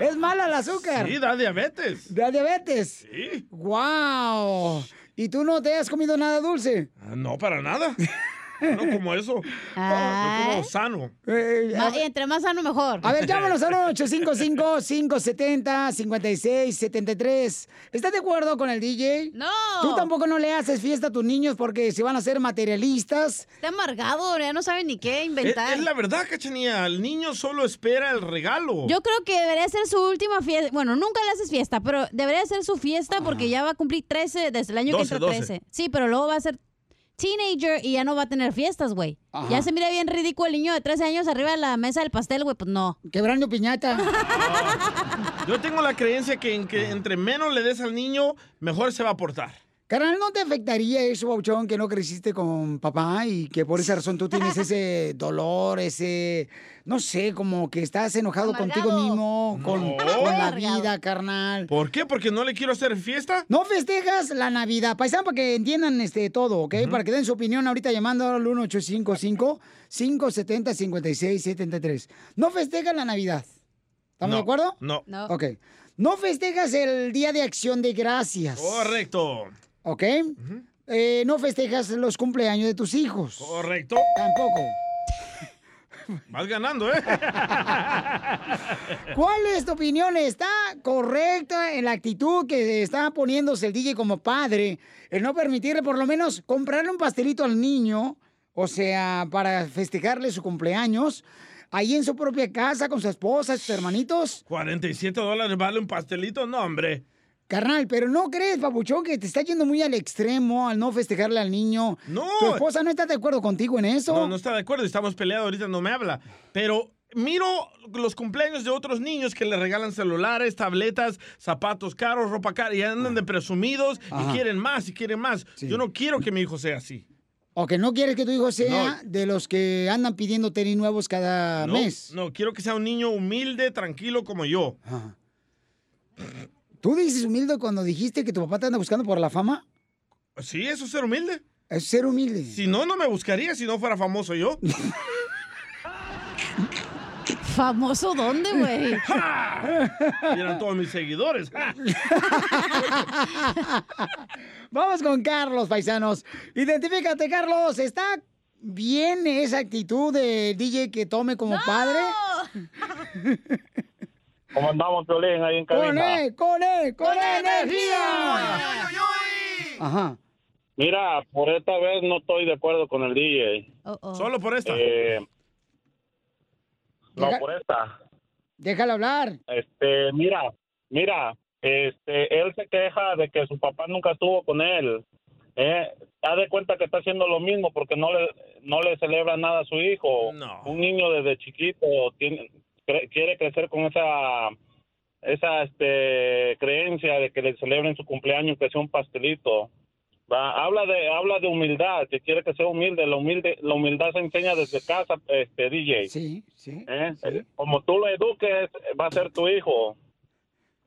es mala el azúcar. Sí, da diabetes. ¿De diabetes? Sí. ¡Wow! ¿Y tú no te has comido nada dulce? Ah, No, para nada. *laughs* No como eso. No como sano. Eh, entre más sano, mejor. A ver, llámanos al *laughs* 855-570-5673. ¿Estás de acuerdo con el DJ? No. ¿Tú tampoco no le haces fiesta a tus niños porque se van a hacer materialistas? Está amargado, ya no sabe ni qué inventar. es la verdad, cachanía. El niño solo espera el regalo. Yo creo que debería ser su última fiesta. Bueno, nunca le haces fiesta, pero debería ser su fiesta porque ya va a cumplir 13 desde el año 12, que entra 12. 13. Sí, pero luego va a ser teenager y ya no va a tener fiestas, güey. Ya se mira bien ridículo el niño de 13 años arriba de la mesa del pastel, güey. Pues no. Quebrando piñata. *laughs* Yo tengo la creencia que, en que entre menos le des al niño, mejor se va a portar. Carnal, ¿no te afectaría eso, Bauchón, que no creciste con papá y que por esa razón tú tienes ese dolor, ese, no sé, como que estás enojado contigo mismo, con, No. con la vida, carnal? ¿Por qué? ¿Porque no le quiero hacer fiesta? No festejas la Navidad, paisano, para que entiendan este todo, ¿ok? Para que den su opinión ahorita llamando al 1855-570-5673. No festejas la Navidad. ¿Estamos No, de acuerdo? No. No. Ok. No festejas el Día de Acción de Gracias. Correcto. ¿Ok? Eh, no festejas los cumpleaños de tus hijos. Correcto. Tampoco. Vas ganando, ¿eh? *laughs* ¿Cuál es tu opinión? ¿Está correcta en la actitud que está poniéndose el DJ como padre? El no permitirle por lo menos comprarle un pastelito al niño, o sea, para festejarle su cumpleaños, ahí en su propia casa con su esposa, sus hermanitos. 47 dólares vale un pastelito, no, hombre. Carnal, pero ¿no crees, papuchón, que te está yendo muy al extremo al no festejarle al niño? No. ¿Tu esposa no está de acuerdo contigo en eso? No, no está de acuerdo, estamos peleados, ahorita no me habla. Pero miro los cumpleaños de otros niños que le regalan celulares, tabletas, zapatos caros, ropa cara, y andan de presumidos Ajá. y quieren más y quieren más. Yo no quiero que mi hijo sea así. O que no quieres que tu hijo sea de los que andan pidiendo tenis nuevos cada No, mes. no, quiero que sea un niño humilde, tranquilo como yo. ¿Tú dices humilde cuando dijiste que tu papá te anda buscando por la fama? Sí, eso es ser humilde. Es ser humilde. Si no, no me buscaría si no fuera famoso yo. *laughs* ¿Famoso dónde, güey? *laughs* Eran todos mis seguidores. *laughs* Vamos con Carlos, paisanos. Identifícate, Carlos. ¿Está bien esa actitud de DJ que tome como padre? ¿Cómo andamos, Piolín, ahí en ¡Con cabina? él, con él, con energía! Ajá. Mira, por esta vez no estoy de acuerdo con el DJ. Solo por esta. Eh, no, por esta. Déjalo hablar. Este, mira, mira, este, él se queja de que su papá nunca estuvo con él. Eh, da de cuenta que está haciendo lo mismo porque no le, no le celebra nada a su hijo. Un niño desde chiquito tiene, cre- quiere crecer con esa esa este creencia de que le celebren su cumpleaños que sea un pastelito. Va, habla de habla de humildad, que quiere que sea humilde, la humilde la humildad se enseña desde casa, este DJ. Sí, sí. ¿Eh? Como tú lo eduques, va a ser tu hijo.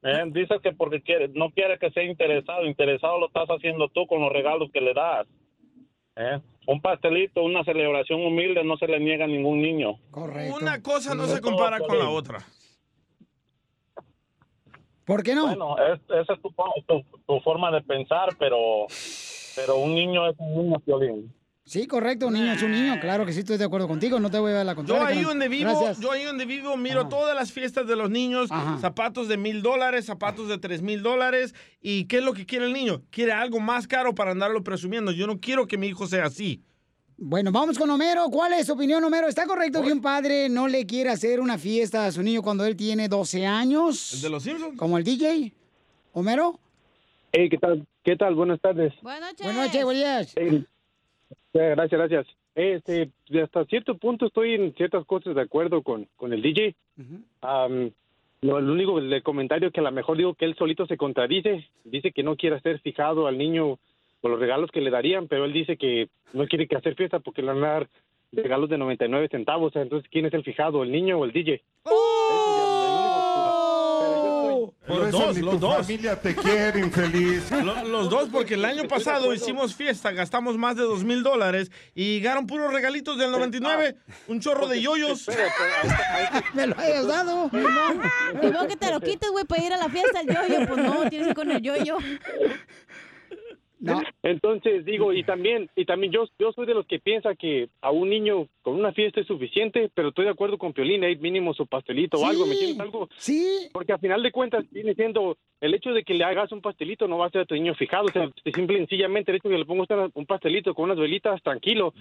¿Eh? Dices que porque quiere, no quiere que sea interesado, interesado lo estás haciendo tú con los regalos que le das. ¿Eh? Un pastelito, una celebración humilde no se le niega a ningún niño. Correcto. Una cosa no se compara con la otra. ¿Por qué no? Bueno, es- esa es tu, tu, tu forma de pensar, pero, pero un niño es un niño, Piolín. Sí, correcto, un niño es un niño. Claro que sí, estoy de acuerdo contigo. No te voy a dar la Yo contraria. ahí carnal. donde vivo, Gracias. yo ahí donde vivo miro todas las fiestas de los niños, zapatos de mil dólares, zapatos de tres mil dólares. ¿Y qué es lo que quiere el niño? Quiere algo más caro para andarlo presumiendo. Yo no quiero que mi hijo sea así. Bueno, vamos con Homero. ¿Cuál es su opinión, Homero? ¿Está correcto que un padre no le quiera hacer una fiesta a su niño cuando él tiene 12 años? ¿El de los Simpsons? ¿Como el DJ? ¿Homero? Hey, ¿qué tal? ¿Qué tal? Buenas tardes. Buenas noches. Buenas noches, buenos días. Gracias, gracias. Este, de hasta cierto punto estoy en ciertas cosas de acuerdo con, con el DJ. Am, lo, lo único del comentario que a lo mejor digo que él solito se contradice. Dice que no quiere ser fijado al niño por los regalos que le darían, pero él dice que no quiere que hacer fiesta porque le van a dar regalos de 99 centavos. Entonces, ¿quién es el fijado, el niño o el DJ? Los Por eso dos, ni los tu dos. familia te quiere, infeliz. Lo- Los dos, porque el año pasado hicimos fiesta, gastamos más de dos mil dólares y llegaron puros regalitos del 99, un chorro de yoyos. Me lo hayas dado. Y vos que te lo quites, güey, para ir a la fiesta del yoyo. Pues no, tienes que ir con el yoyo. Entonces digo, y también, y también yo, yo soy de los que piensa que a un niño con una fiesta es suficiente, pero estoy de acuerdo con Piolín, hay mínimo su pastelito o algo, ¿me entiendes? Algo. Sí. Porque al final de cuentas viene siendo el hecho de que le hagas un pastelito no va a ser a tu niño fijado, o sea, simple y sencillamente el hecho de que le pongas un pastelito con unas velitas, tranquilo.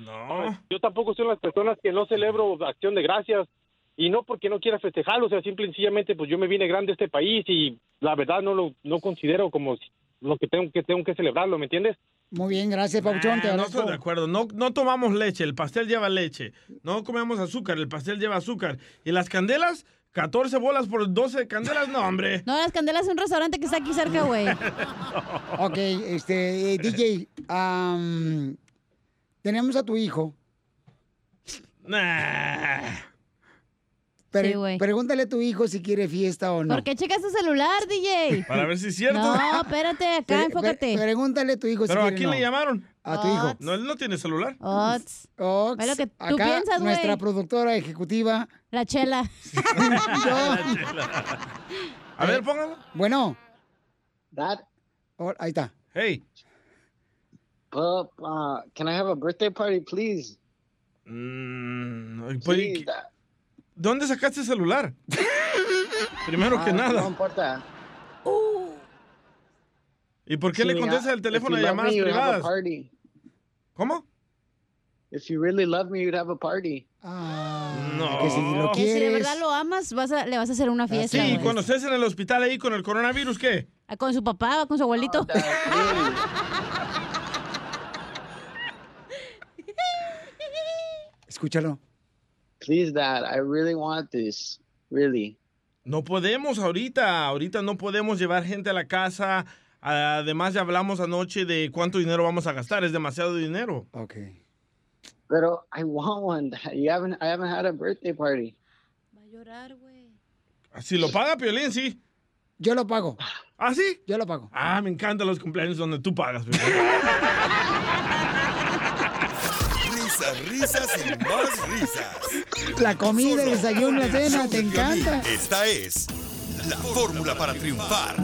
Yo tampoco soy las personas que no celebro acción de gracias y no porque no quiera festejarlo, o sea, simple y sencillamente pues yo me vine grande a este país y la verdad no lo no considero como lo que tengo que tengo que celebrarlo, ¿me entiendes? Muy bien, gracias, Pauchón. Te Ah, no estoy de acuerdo. No, no tomamos leche, el pastel lleva leche. No comemos azúcar, el pastel lleva azúcar. ¿Y las candelas? 14 bolas por 12 candelas, no, hombre. *laughs* No, las candelas es un restaurante que está aquí cerca, güey. *laughs* Ok, este, eh, DJ, am, tenemos a tu hijo. Nah. Pre- Sí, güey. pregúntale a tu hijo si quiere fiesta o no. ¿Por qué checas tu celular, DJ? Para ver si es cierto. No, espérate, acá, Pre- enfócate. pre- pregúntale a tu hijo ¿Pero si a quiere quién no. le llamaron? A tu hijo. No, él no tiene celular. Ots. Ve lo que tú acá, piensas, güey. nuestra productora ejecutiva. La chela. *laughs* A ver, póngalo. Bueno. Dad. Oh, ahí está. Hey. Pup, uh, can I have a birthday party, please? Mm, pues, Sí, ¿qué- ¿Dónde sacaste el celular? Primero que Ah, nada. No importa. ¿Y por qué Sí, le contestas el teléfono de you love llamadas me, a privadas? party. ¿Cómo? If you really love me, you'd have a party. No. Que si lo Que si de verdad lo amas, vas a- le vas a hacer una fiesta. Sí, güey. cuando estés en el hospital ahí con el coronavirus, ¿qué? Ah, Con su papá, con su abuelito. Escúchalo. Please, Dad, I really want this. Really. No podemos ahorita, ahorita no podemos llevar gente a la casa. Además ya hablamos anoche de cuánto dinero vamos a gastar, es demasiado dinero. Ok. Pero I want one. You haven't, I haven't had a birthday party. Si lo paga Piolín, sí. Yo lo pago. ¿Ah, sí? Yo lo pago. Ah, me encantan los cumpleaños donde tú pagas. Piolín. *laughs* Risas, risas y más risas. La comida, el desayuno, la cena, te encanta. Esta es la fórmula para triunfar.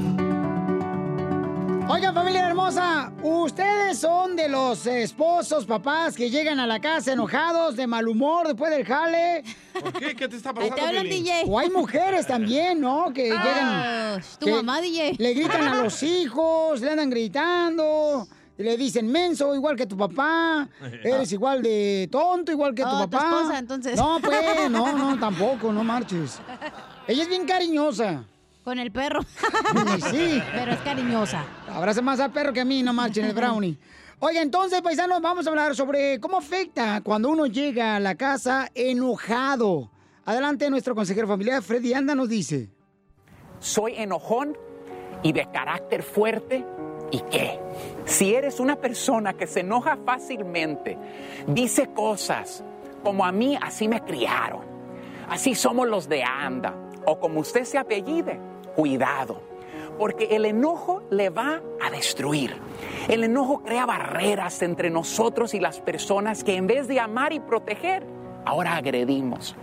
Oigan, familia hermosa, ¿ustedes son de los esposos, papás que llegan a la casa enojados, de mal humor después del jale? ¿Por qué? ¿Qué te está pasando, te hablan? DJ. O hay mujeres también, ¿no? Que Ah, llegan. tu que mamá, DJ. Le gritan a los hijos, le andan gritando. Y Le dicen menso, igual que tu papá. *laughs* Eres igual de tonto, igual que tu Oh, tu papá. esposa, entonces. No, pues, no, no, *laughs* tampoco, no marches. Ella es bien cariñosa. Con el perro. *laughs* sí. Pero es cariñosa. Abraza más al perro que a mí, no marchen el brownie. Oiga, entonces, paisanos, vamos a hablar sobre cómo afecta cuando uno llega a la casa enojado. Adelante, nuestro consejero familiar, Freddy Anda, nos dice. soy enojón y de carácter fuerte. ¿Y qué? Si eres una persona que se enoja fácilmente, dice cosas como a mí así me criaron, así somos los de anda, o como usted se apellide, cuidado, porque el enojo le va a destruir. El enojo crea barreras entre nosotros y las personas que en vez de amar y proteger, ahora agredimos.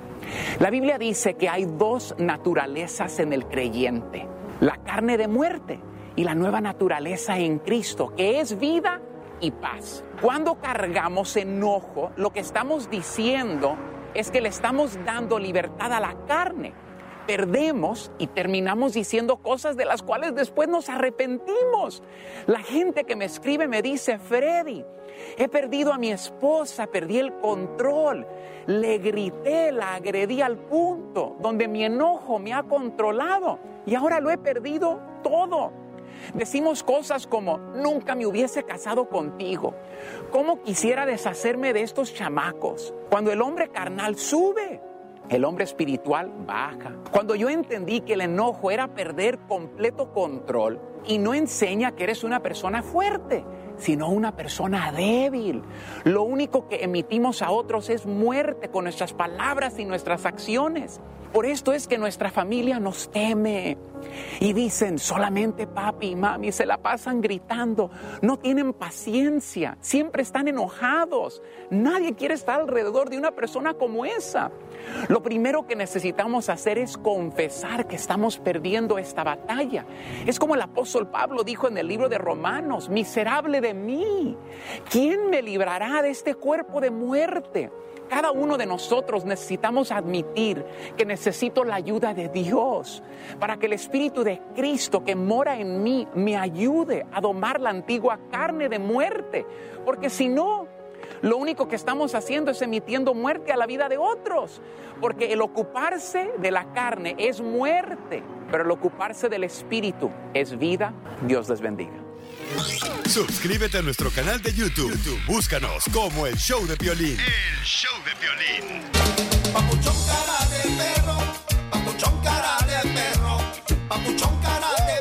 La Biblia dice que hay dos naturalezas en el creyente, la carne de muerte y la nueva naturaleza en Cristo, que es vida y paz. Cuando cargamos enojo, lo que estamos diciendo es que le estamos dando libertad a la carne. Perdemos y terminamos diciendo cosas de las cuales después nos arrepentimos. La gente que me escribe me dice, Freddy, he perdido a mi esposa, perdí el control, le grité, la agredí al punto donde mi enojo me ha controlado y ahora lo he perdido todo. Decimos cosas como, nunca me hubiese casado contigo. ¿Cómo quisiera deshacerme de estos chamacos? Cuando el hombre carnal sube, el hombre espiritual baja. Cuando yo entendí que el enojo era perder completo control y no enseña que eres una persona fuerte, sino una persona débil. Lo único que emitimos a otros es muerte con nuestras palabras y nuestras acciones. Por esto es que nuestra familia nos teme. Y dicen, solamente papi y mami se la pasan gritando, no tienen paciencia, siempre están enojados. Nadie quiere estar alrededor de una persona como esa. Lo primero que necesitamos hacer es confesar que estamos perdiendo esta batalla. Es como el apóstol Pablo dijo en el libro de Romanos, miserable de mí, ¿quién me librará de este cuerpo de muerte? Cada uno de nosotros necesitamos admitir que necesito la ayuda de Dios para que el Espíritu de Cristo que mora en mí me ayude a domar la antigua carne de muerte. Porque si no, lo único que estamos haciendo es emitiendo muerte a la vida de otros. Porque el ocuparse de la carne es muerte, pero el ocuparse del Espíritu es vida. Dios les bendiga. Suscríbete a nuestro canal de YouTube. YouTube, Búscanos como el show de Piolín. El show de Piolín. Papuchón cara de perro, papuchón cara de perro, el papuchón cara de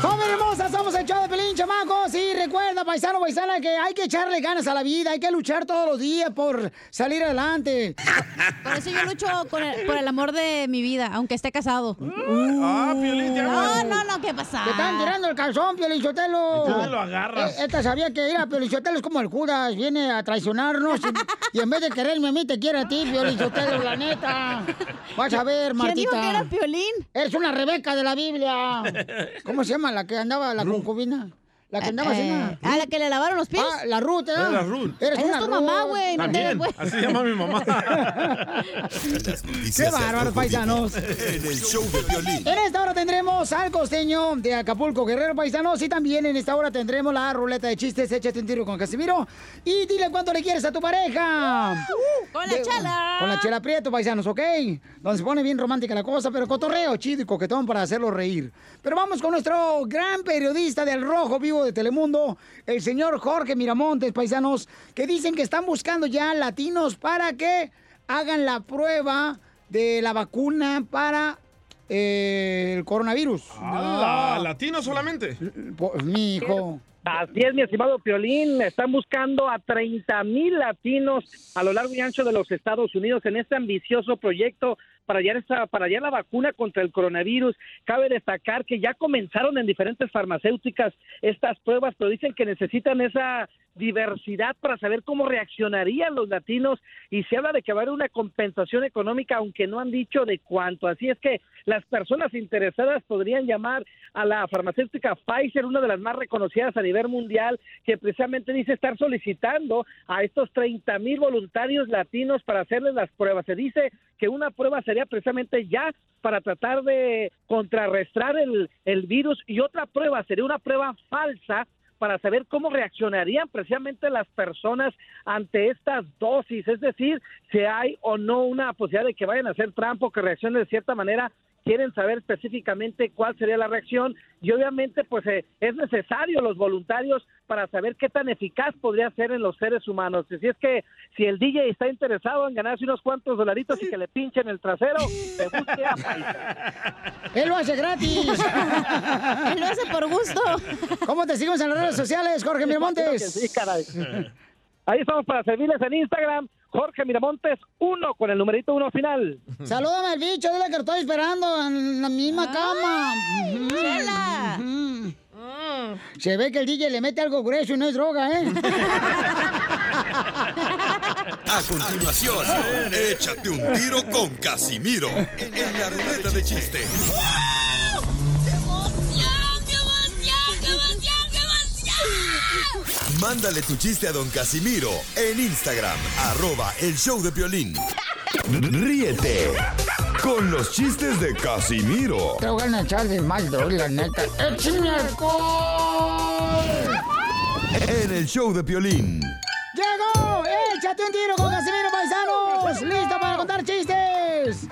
¡Familia hermosa! Somos el show de Pelín, chamacos. Y recuerda, paisano, paisana, que hay que echarle ganas a la vida. Hay que luchar todos los días por salir adelante. *laughs* Por eso yo lucho con el- por el amor de mi vida, aunque esté casado. Ah, Piolín, te No, no, no, ¿qué pasa? Te están tirando el calzón, Piolichotelo. Entonces lo agarras. Eh, Esta sabía que era Piolichotelo es como el Judas, viene a traicionarnos y, y en vez de quererme a mí, te quiere a ti, Piolichotelo, la neta. Vas a ver, ¿Quién Martita. dijo que era Piolín? Eres una Rebeca de la Biblia. ¿Cómo se llama la que andaba, la concubina? La que andaba Eh, así. ah, la que le lavaron los pies. Ah, la Ruth, ¿eh? Era la Ruth. Eres Esa una es tu mamá, güey. También, así se llama mi mamá. Qué bárbaros, paisanos. En el show de Piolín. En esta hora tendremos al costeño de Acapulco, Guerrero Paisanos. Y también en esta hora tendremos la ruleta de chistes. Échate un tiro con Casimiro. Y dile cuánto le quieres a tu pareja. Con la De- chela. Con la chela prieto, paisanos, ¿ok? Donde se pone bien romántica la cosa, pero cotorreo chido y coquetón para hacerlo reír. Pero vamos con nuestro gran periodista del Rojo Vivo de Telemundo, el señor Jorge Miramontes, paisanos, que dicen que están buscando ya latinos para que hagan la prueba de la vacuna para eh, el coronavirus. ¡Hala! ¿Latino solamente? Mi hijo. Así es, mi estimado Piolín. Están buscando a 30 mil latinos a lo largo y ancho de los Estados Unidos en este ambicioso proyecto para hallar, esa, para la vacuna contra el coronavirus. Cabe destacar que ya comenzaron en diferentes farmacéuticas estas pruebas, pero dicen que necesitan esa diversidad para saber cómo reaccionarían los latinos y se habla de que va a haber una compensación económica, aunque no han dicho de cuánto. Así es que las personas interesadas podrían llamar a la farmacéutica Pfizer, una de las más reconocidas a nivel mundial, que precisamente dice estar solicitando a estos 30 mil voluntarios latinos para hacerles las pruebas. Se dice que una prueba sería precisamente ya para tratar de contrarrestar el, el virus y otra prueba sería una prueba falsa para saber cómo reaccionarían precisamente las personas ante estas dosis, es decir, si hay o no una posibilidad de que vayan a hacer trampa o que reaccionen de cierta manera quieren saber específicamente cuál sería la reacción y obviamente pues eh, es necesario los voluntarios para saber qué tan eficaz podría ser en los seres humanos. Si es que si el DJ está interesado en ganarse unos cuantos dolaritos y que le pinchen el trasero, te busque a. *laughs* Él lo hace gratis. *laughs* Él lo hace por gusto. ¿Cómo te seguimos en las redes sociales, Jorge Miramontes? Sí, caray. Ahí estamos para servirles en Instagram, Jorge Miramontes 1 con el numerito 1 final. *laughs* Salúdame al bicho, dile que lo estoy esperando en la misma cama. chela. Se ve que el DJ le mete algo grueso y no es droga, ¿eh? *laughs* A continuación, *laughs* échate un tiro con Casimiro en la ruleta de chiste. Mándale tu chiste a don Casimiro en Instagram, arroba el show de violín. Ríete con los chistes de Casimiro Te voy a echar de mal, la neta. ¡Échame en el show de violín. ¡Llegó! ¡Échate un tiro con Casimiro Paisanos! ¡Listo para contar chistes!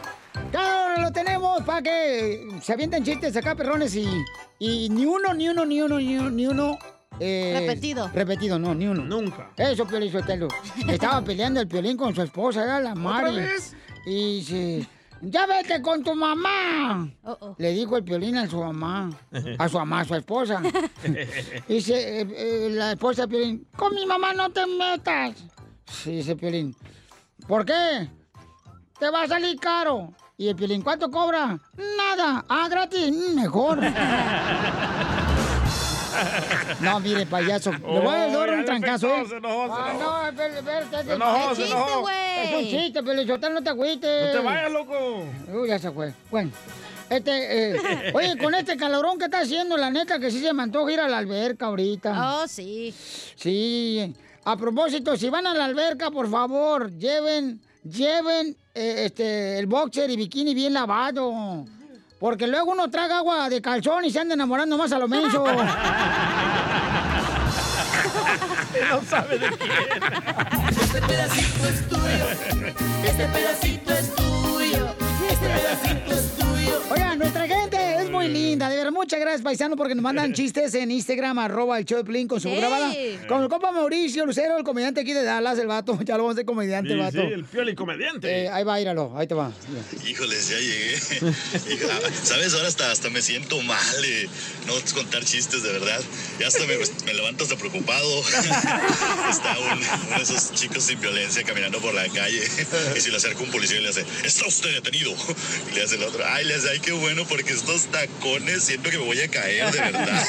Hora lo tenemos para que se avienten chistes acá, perrones, y, y ni uno, ni uno, ni uno, ni uno, ni uno. Eh, Repetido. Repetido, no, ni uno. Nunca. Eso, Piolín Sotelo. Estaba peleando el Piolín con su esposa, era la Mari. vez? Y dice, ya vete con tu mamá. Oh, Le dijo el Piolín a su mamá, a su mamá, a su esposa. *laughs* Dice eh, eh, la esposa de Piolín, con mi mamá no te metas. Sí, dice Piolín. ¿Por qué? Te va a salir caro. Y el Piolín, ¿cuánto cobra? Nada. Ah, gratis. Mm, mejor. *laughs* No, mire, payaso. Le voy a Oh, dar ya un trancazo, ¿eh? se enojó, se Ah, no, espérate, espérate. Se enojó, se Es enojó. güey. Es un chiste, Pelichotán, no te agüites. No te vayas, loco. Uy, ya se fue. Bueno. Este, eh, oye, con este calorón que está haciendo, la neta que sí se me antoja ir a la alberca ahorita. Oh, sí. Sí. A propósito, si van a la alberca, por favor, lleven, lleven eh, este, el boxer y bikini bien lavado. Porque luego uno traga agua de calzón y se anda enamorando más a lo menso. *laughs* no sabe de quién. Este pedacito es tuyo. Este pedacito es tuyo. Es muy linda. De verdad, muchas gracias, paisano, porque nos mandan *laughs* chistes en Instagram, arroba el show de Piolín con su voz grabada. Con el compa Mauricio Lucero, el comediante aquí de Dallas, el vato. *laughs* Ya lo vamos a hacer comediante, el Sí, vato. sí, el pioli comediante. Eh, ahí va, íralo, ahí te va. Híjoles, ya llegué. *laughs* ¿Sabes? Ahora hasta, hasta me siento mal. eh, no contar chistes, de verdad. Ya hasta me, me levanto hasta preocupado. Está un- uno de esos chicos sin violencia caminando por la calle. Y si le acerca un policía y le hace, está usted detenido. Y le hace el otro, ay, le hace, ay, qué bueno, porque estos tacones siento que me voy a caer, de verdad.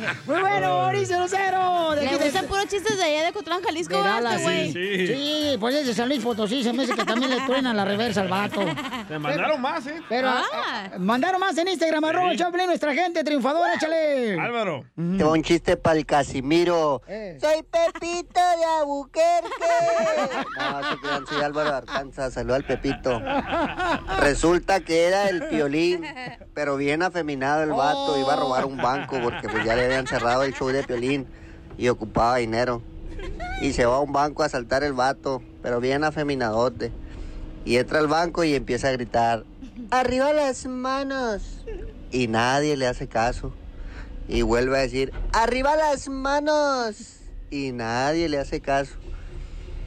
*laughs* Muy bueno, Mauricio Lucero. de Le aquí de- gustan puros chistes de allá de Cotlán, Jalisco, de ¿verdad, Dallas, este sí. güey? Sí. pues es de San Luis Potosí, se me hace que también le truena la reversa al vato. Te mandaron más, ¿eh? Pero Ah. ah, mandaron más en Instagram, arroba Piolín, nuestra gente triunfadora, échale. Álvaro. Te va un chiste para el Casimiro. Eh. Soy Pepito de Abuquerque. No, soy Álvaro de Arkansas. Saluda al Pepito. Resulta que era el Piolín, pero bien afeminado el vato. Iba a robar un banco porque pues ya le habían cerrado el show de Piolín y ocupaba dinero. Y se va a un banco a asaltar el vato, pero bien afeminadote. Y entra al banco y empieza a gritar, ¡Arriba las manos! Y nadie le hace caso. Y vuelve a decir, ¡Arriba las manos! Y nadie le hace caso.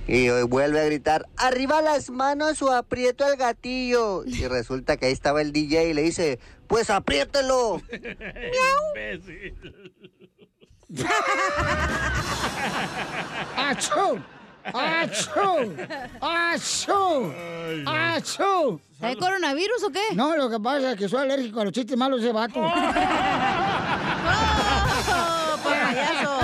Y vuelve a gritar, ¡Arriba las manos o aprieto el gatillo! Y resulta que ahí estaba el DJ y le dice, Pues apriételo. *laughs* *laughs* ¡Achú! ¡Achú! ¡Achú! ¡Achú! ¿Hay coronavirus o qué? No, lo que pasa es que soy alérgico a los chistes malos de ese vato. *laughs*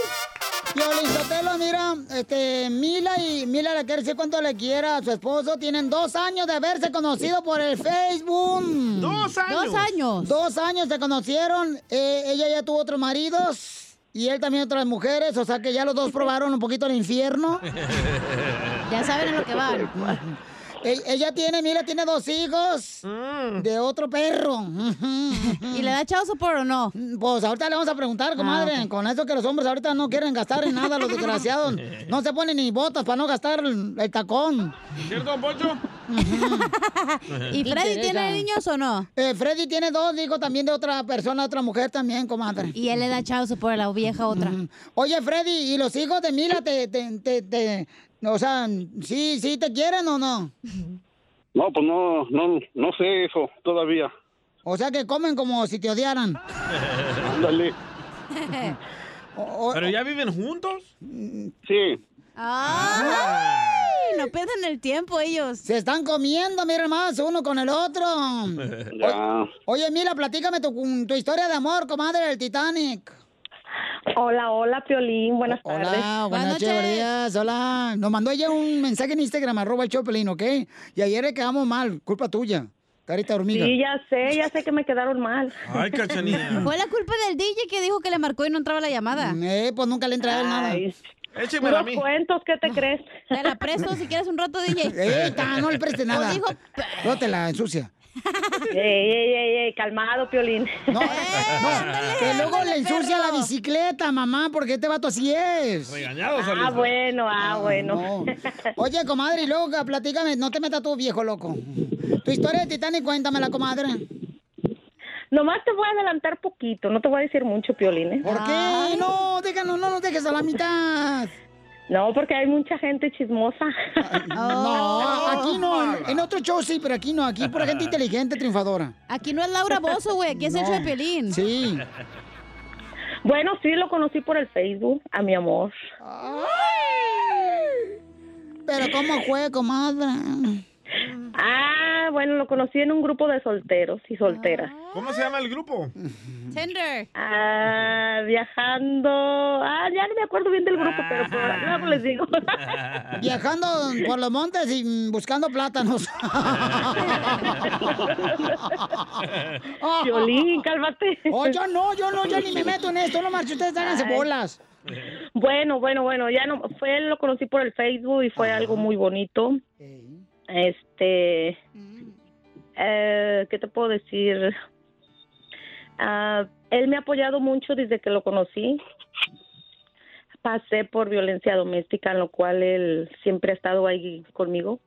Sotelo, mira, este, Mila y Mila le quiere decir cuánto le quiera a su esposo. Tienen dos años de haberse conocido por el Facebook. ¿Dos años? Dos años. Dos años se conocieron. Eh, ella ya tuvo otros maridos y él también otras mujeres. O sea que ya los dos probaron un poquito el infierno. *laughs* Ya saben en lo que van. *laughs* Ella tiene, mira, tiene dos hijos de otro perro. *laughs* ¿Y le da chao por o no? Pues ahorita le vamos a preguntar, comadre. Ah. Con eso que los hombres ahorita no quieren gastar en nada, los desgraciados. *laughs* No se ponen ni botas para no gastar el, el tacón. ¿Cierto, Poncho? *laughs* ¿Y Freddy tiene niños o no? Eh, Freddy tiene dos hijos también de otra persona, otra mujer también, comadre. Y él le da chao por la vieja otra. Oye, Freddy, ¿y los hijos de Mila te, te, te, te- o sea, sí, sí te quieren o no? No, pues no, no, no sé eso todavía. O sea que comen como si te odiaran. Ándale. ¿Pero ya viven juntos? Sí. ¡Ay! No pierden el tiempo ellos. Se están comiendo, miren más, uno con el otro. *laughs* Ya. Oye, mira, platícame tu, tu historia de amor, comadre del Titanic. Hola, hola, Piolín, buenas tardes. Hola, buenas noches, buenos días, hola. Nos mandó ella un mensaje en Instagram, arroba el Chopelín, ¿ok? Y ayer le quedamos mal, culpa tuya, carita hormiga. Sí, ya sé, ya sé que me quedaron mal. Ay, cachanilla. *laughs* Fue la culpa del DJ que dijo que le marcó y no entraba la llamada. Eh, pues nunca le entra a él nada. Ay, Échemela a mí. cuentos, ¿qué te crees? Te la presto si quieres un rato, DJ. *laughs* Eita, no le preste nada. Pues dijo, No te la ensucia. *laughs* Ey, ey, ey, ey, calmado, Piolín. No, *laughs* que luego le ensucia la bicicleta, mamá, porque este vato así es. Regañado Ah, saliste. bueno, ah, bueno. No. Oye, comadre, y luego platícame, no te metas tú, viejo loco. Tu historia de Titanic, cuéntamela, comadre. Nomás te voy a adelantar poquito, no te voy a decir mucho, Piolín. ¿eh? ¿Por qué? No, déjanos, no nos dejes a la mitad. No, porque hay mucha gente chismosa. No, aquí no. En, en otro show sí, pero aquí no. Aquí pura gente inteligente, triunfadora. Aquí no es Laura Bozo, güey, aquí es el No. show de Pelín. Sí. Bueno, sí, lo conocí por el Facebook, a mi amor. Pero ¿cómo fue, comadre? Ah, bueno, lo conocí en un grupo de solteros y solteras. ¿Cómo se llama el grupo? *laughs* Tinder. Ah, viajando. Ah, ya no me acuerdo bien del grupo, pero por, luego les digo. *laughs* Viajando por los montes y buscando plátanos. *laughs* Violín, cálmate. Oh, yo no, yo no, yo ni me meto en esto. No marche, ustedes háganse bolas. Bueno, bueno, bueno, ya no, fue, lo conocí por el Facebook y fue algo muy bonito. Este, eh, ¿qué te puedo decir? Ah, él me ha apoyado mucho desde que lo conocí. Pasé por violencia doméstica, en lo cual él siempre ha estado ahí conmigo.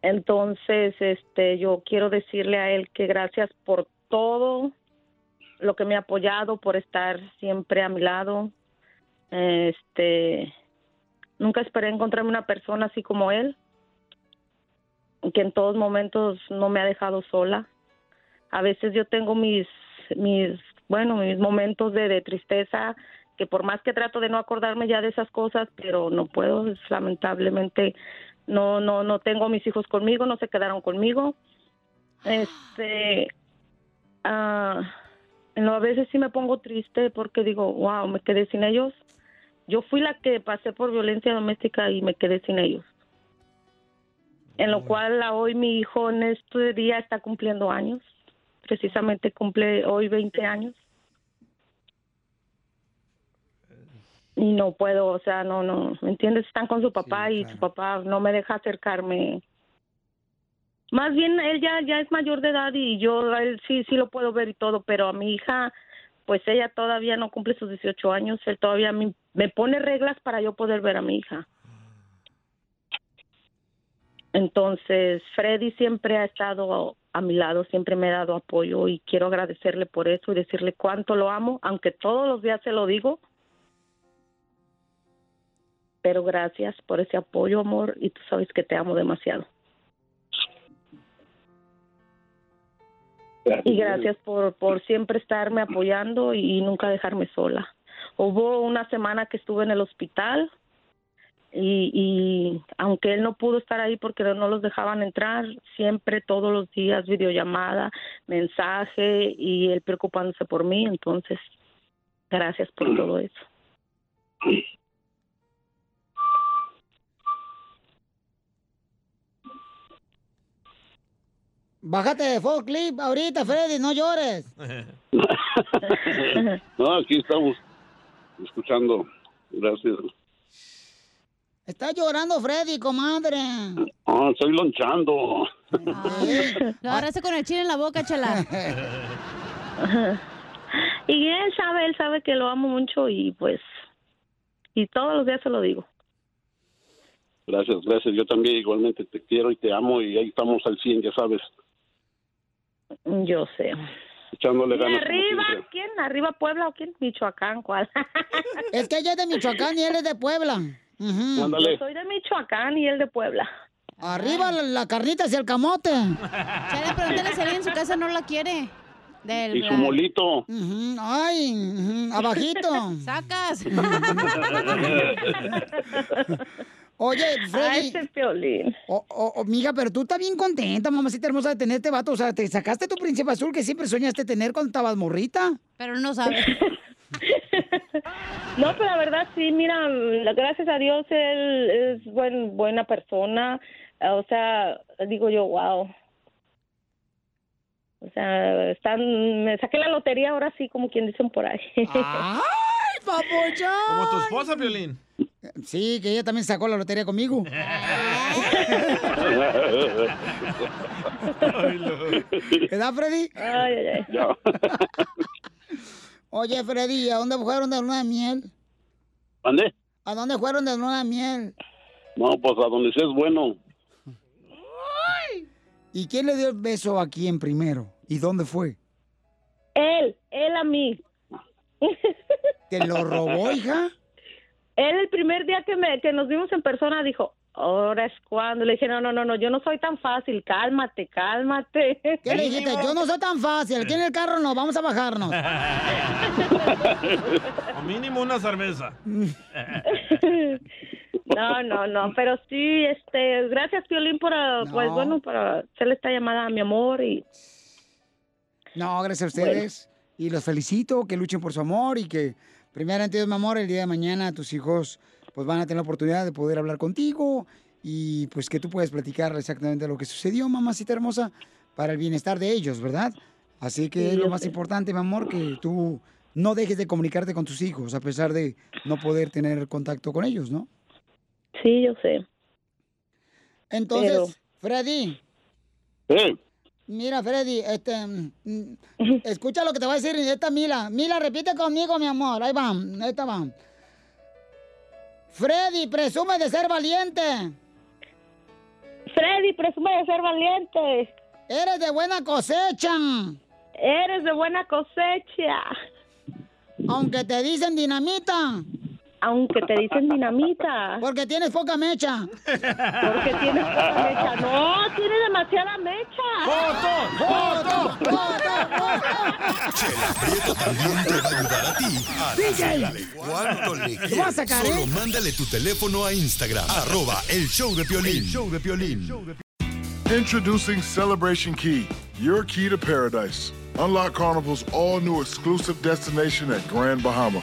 Entonces, este, yo quiero decirle a él que gracias por todo lo que me ha apoyado, por estar siempre a mi lado. Este, nunca esperé encontrarme una persona así como él, que en todos momentos no me ha dejado sola. A veces yo tengo mis, mis, bueno, mis momentos de, tristeza, que por más que trato de no acordarme ya de esas cosas, pero no puedo, lamentablemente no, no, no tengo mis hijos conmigo, no se quedaron conmigo. Este, lo- a veces sí me pongo triste porque digo, wow, me quedé sin ellos. Yo fui la que pasé por violencia doméstica y me quedé sin ellos. En lo cual hoy mi hijo en este día está cumpliendo años. Precisamente cumple hoy 20 años. Y no puedo, o sea, no, no, ¿me entiendes? Están con su papá y su papá no me deja acercarme. Más bien, él ya, ya es mayor de edad y yo, él sí, sí lo puedo ver y todo, pero a mi hija, pues ella todavía no cumple sus 18 años, él todavía me, me pone reglas para yo poder ver a mi hija. Entonces, Freddy siempre ha estado a mi lado, siempre me ha dado apoyo y quiero agradecerle por eso y decirle cuánto lo amo, aunque todos los días se lo digo. Pero gracias por ese apoyo, amor, y tú sabes que te amo demasiado. Y gracias por, por siempre estarme apoyando y nunca dejarme sola. Hubo una semana que estuve en el hospital y, y aunque él no pudo estar ahí porque no los dejaban entrar, siempre todos los días videollamada, mensaje y él preocupándose por mí. Entonces, gracias por todo eso. Bájate de Fox Clip ahorita, Freddy, no llores. *laughs* No, aquí estamos escuchando. Gracias. Está llorando Freddy, comadre. Ah, estoy lonchando. Lo agarraste con el chile en la boca, chela. *laughs* Y él sabe, él sabe que lo amo mucho y pues, y todos los días se lo digo. Gracias, gracias. Yo también igualmente te quiero y te amo y ahí estamos al 100, ya sabes, Yo sé. echándole ¿Y ganas. arriba? ¿Quién? ¿Arriba Puebla o quién? Michoacán, ¿cuál? Es que ella es de Michoacán y él es de Puebla. Yo soy de Michoacán y él de Puebla. Arriba la, la carnita hacia el camote. Pregúntale si alguien en su casa no la quiere. Del Y su molito. Ay, abajito. *laughs* Sacas. *laughs* Oye, Freddy. ese Piolín. O, o- o, mija, pero tú estás bien contenta, mamacita hermosa, de tener este vato. O sea, te sacaste tu príncipe azul que siempre soñaste tener cuando estabas morrita. Pero no sabes. No, pero la verdad sí, mira, la- gracias a Dios él es buen, buena persona. eh, O sea, digo yo, wow. O sea, están, me saqué la lotería ahora sí, como quien dicen por ahí. ¡Ay, papuchón! Como tu esposa, Violín. Sí, que ella también sacó la lotería conmigo. *laughs* ¿Verdad, Freddy? Ay, ay, ay. *laughs* Oye, Freddy, ¿a dónde fueron de luna de miel? ¿Mande? ¿A dónde fueron de luna de miel? No, pues a donde sea es bueno. ¿Y quién le dio el beso a quién primero? ¿Y dónde fue? Él, él a mí. ¿Te lo robó, hija? Él el primer día que, me, que nos vimos en persona dijo, ahora es cuando. Le dije, no, no, no, no, yo no soy tan fácil, cálmate, cálmate. ¿Qué le dijiste? Yo no soy tan fácil. Aquí en el carro no, vamos a bajarnos. *laughs* O mínimo una cerveza. *laughs* No, no, no, pero sí, este, gracias Piolín por, ah, pues bueno, por hacerle esta llamada a mi amor y No, gracias a ustedes. Y los felicito, que luchen por su amor y que, primeramente, Dios, mi amor, el día de mañana tus hijos pues van a tener la oportunidad de poder hablar contigo y pues que tú puedes platicar exactamente lo que sucedió, mamacita hermosa, para el bienestar de ellos, ¿verdad? Así que Sí, es lo más sé. importante, mi amor, que tú no dejes de comunicarte con tus hijos a pesar de no poder tener contacto con ellos, ¿no? Sí, yo sé. Entonces, Pero- Freddy, Sí. mira, Freddy, este, mm, *laughs* escucha lo que te va a decir esta Mila. Mila, repite conmigo, mi amor. Ahí va, ahí está va. Freddy, presume de ser valiente. Freddy, presume de ser valiente. Eres de buena cosecha. Eres de buena cosecha. Aunque te dicen dinamita. Aunque te dicen dinamita. Porque tienes poca mecha. Porque tienes poca mecha. No, tiene demasiada mecha. ¡Foto! ¡Foto! Chela Prieto también te va a ayudar a ti a DJ. cuánto le a quieres. sacar, Solo ¿eh? mándale tu teléfono a Instagram, arroba el show de Piolín. El show de Piolín. Introducing Celebration Key, your key to paradise. Unlock Carnival's all new exclusive destination at Grand Bahama,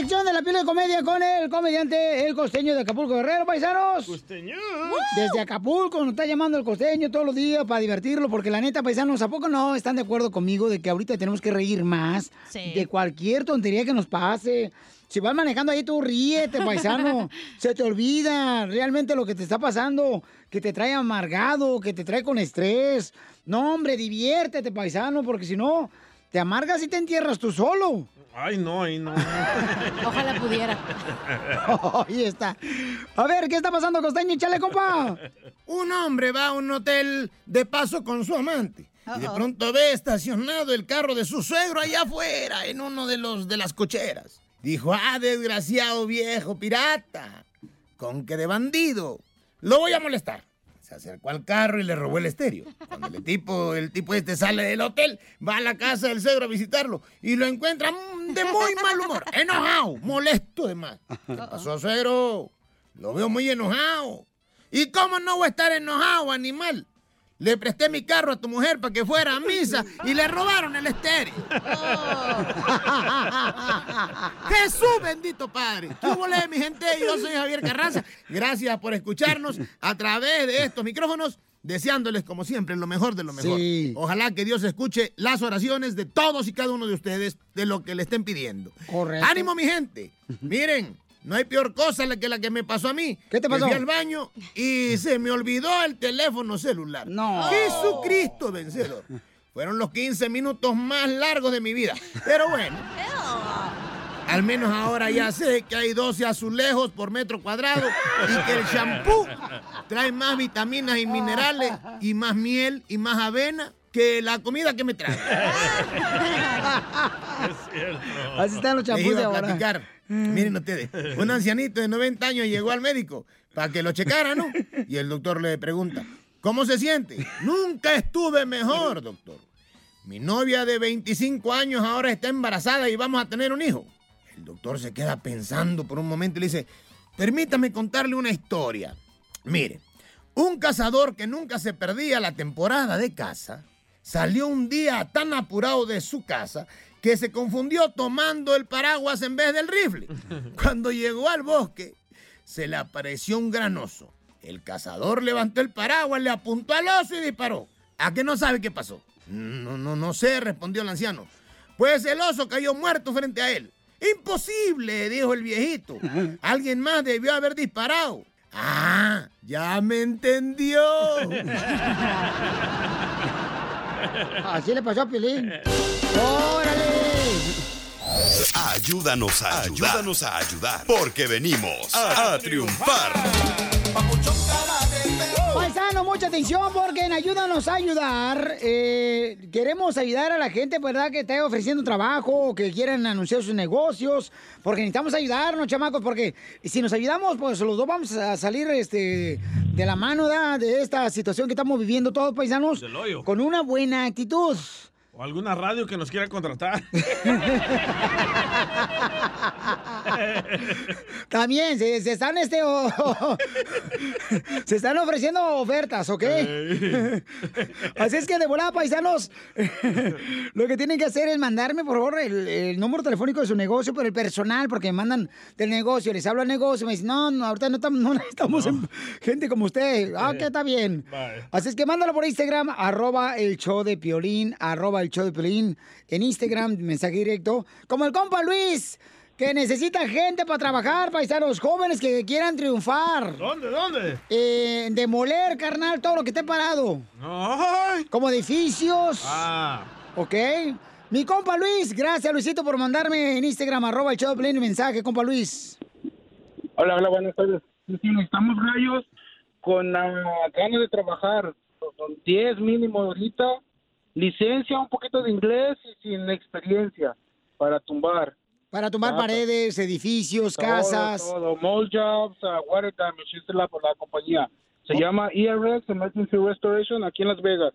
Sección de la pila de comedia con el comediante, el costeño de Acapulco Guerrero, paisanos. Costeño. Desde Acapulco nos está llamando el costeño todos los días para divertirlo, porque la neta, paisanos, ¿a poco no están de acuerdo conmigo de que ahorita tenemos que reír más Sí. de cualquier tontería que nos pase? Si vas manejando ahí, tú ríete, paisano. *laughs* Se te olvida realmente lo que te está pasando, que te trae amargado, que te trae con estrés. No, hombre, diviértete, paisano, porque si no, te amargas y te entierras tú solo. Ay, no, ay, no. *laughs* Ojalá pudiera. *laughs* Ahí está. A ver, ¿qué está pasando, costeño? Échale, compa. Un hombre va a un hotel de paso con su amante. Y de pronto ve estacionado el carro de su suegro allá afuera, en uno de los de las cocheras. Dijo, ah, desgraciado viejo pirata, con que de bandido. Lo voy a molestar. Se acercó al carro y le robó el estéreo. Cuando el tipo, el tipo este sale del hotel, va a la casa del suegro a visitarlo y lo encuentra mm, de muy mal humor, enojado, molesto de más. ¿Qué pasó, suegro? Lo veo muy enojado. ¿Y cómo no voy a estar enojado, animal? Le presté mi carro a tu mujer para que fuera a misa y le robaron el estéreo. *laughs* Jesús bendito Padre. ¿Qué hubo, mi gente? Yo soy Javier Carranza. Gracias por escucharnos a través de estos micrófonos, deseándoles como siempre lo mejor de lo mejor. Sí. Ojalá que Dios escuche las oraciones de todos y cada uno de ustedes de lo que le estén pidiendo. Correcto. Ánimo, mi gente. Miren, no hay peor cosa que la que me pasó a mí. ¿Qué te pasó? Fui al baño y se me olvidó el teléfono celular. No. Jesucristo vencedor. Fueron los 15 minutos más largos de mi vida. Pero bueno. Al menos ahora ya sé que hay 12 azulejos por metro cuadrado y que el shampoo trae más vitaminas y minerales y más miel y más avena que la comida que me trae. *laughs* Es cierto. Así están los champús de ahora. Platicar. Miren ustedes, un ancianito de 90 años llegó al médico para que lo checara, ¿no? Y el doctor le pregunta, ¿cómo se siente? Nunca estuve mejor, doctor. Mi novia de 25 años ahora está embarazada y vamos a tener un hijo. El doctor se queda pensando por un momento y le dice, permítame contarle una historia. Mire, un cazador que nunca se perdía la temporada de caza, salió un día tan apurado de su casa que se confundió tomando el paraguas en vez del rifle. *laughs* Cuando llegó al bosque, se le apareció un gran oso. El cazador levantó el paraguas, le apuntó al oso y disparó. ¿A qué no sabe qué pasó? No, no, no sé, respondió el anciano. Pues el oso cayó muerto frente a él. Imposible, dijo el viejito. *laughs* Alguien más debió haber disparado. Ah, ya me entendió. *laughs* Así le pasó a Piolín. ¡Órale! Ayúdanos a ayudar. Ayúdanos a ayudar. Porque venimos a, a triunfar. Paisano, mucha atención porque en Ayúdanos a Ayudar eh, queremos ayudar a la gente, ¿verdad? Que esté ofreciendo trabajo que quieran anunciar sus negocios. Porque necesitamos ayudarnos, chamacos, porque si nos ayudamos, pues los dos vamos a salir este, de la mano ¿verdad? de esta situación que estamos viviendo todos, paisanos, con una buena actitud. O alguna radio que nos quiera contratar. *laughs* También se, se están este se están ofreciendo ofertas, ¿ok? Así es que de volada, paisanos, lo que tienen que hacer es mandarme, por favor, el, el número telefónico de su negocio, pero el personal, porque me mandan del negocio, les hablo al negocio, me dicen, no, no, ahorita no estamos, no necesitamos em- *laughs* gente como usted. Ah, que está bien. Así es que mándalo por Instagram, arroba el show de Piolín, arroba el show de Piolín, en Instagram, mensaje directo, como el compa Luis, que necesita gente para trabajar, paisanos jóvenes que quieran triunfar. ¿Dónde, dónde? Eh, demoler, carnal, todo lo que esté parado. Como edificios. Ah. Ok. Mi compa Luis, gracias Luisito por mandarme en Instagram, arroba el show de mensaje, compa Luis. Hola, hola, buenas tardes. Sí, sí, necesitamos rayos con ah, ganas de trabajar, con 10 mínimo ahorita, licencia, un poquito de inglés y sin experiencia para tumbar. Para tumbar Ah, paredes, edificios, Todo, casas. Todo, Mold Jobs, ah, Water Damage, es la, la compañía. Se llama ERX, Emergency Restoration, aquí en Las Vegas.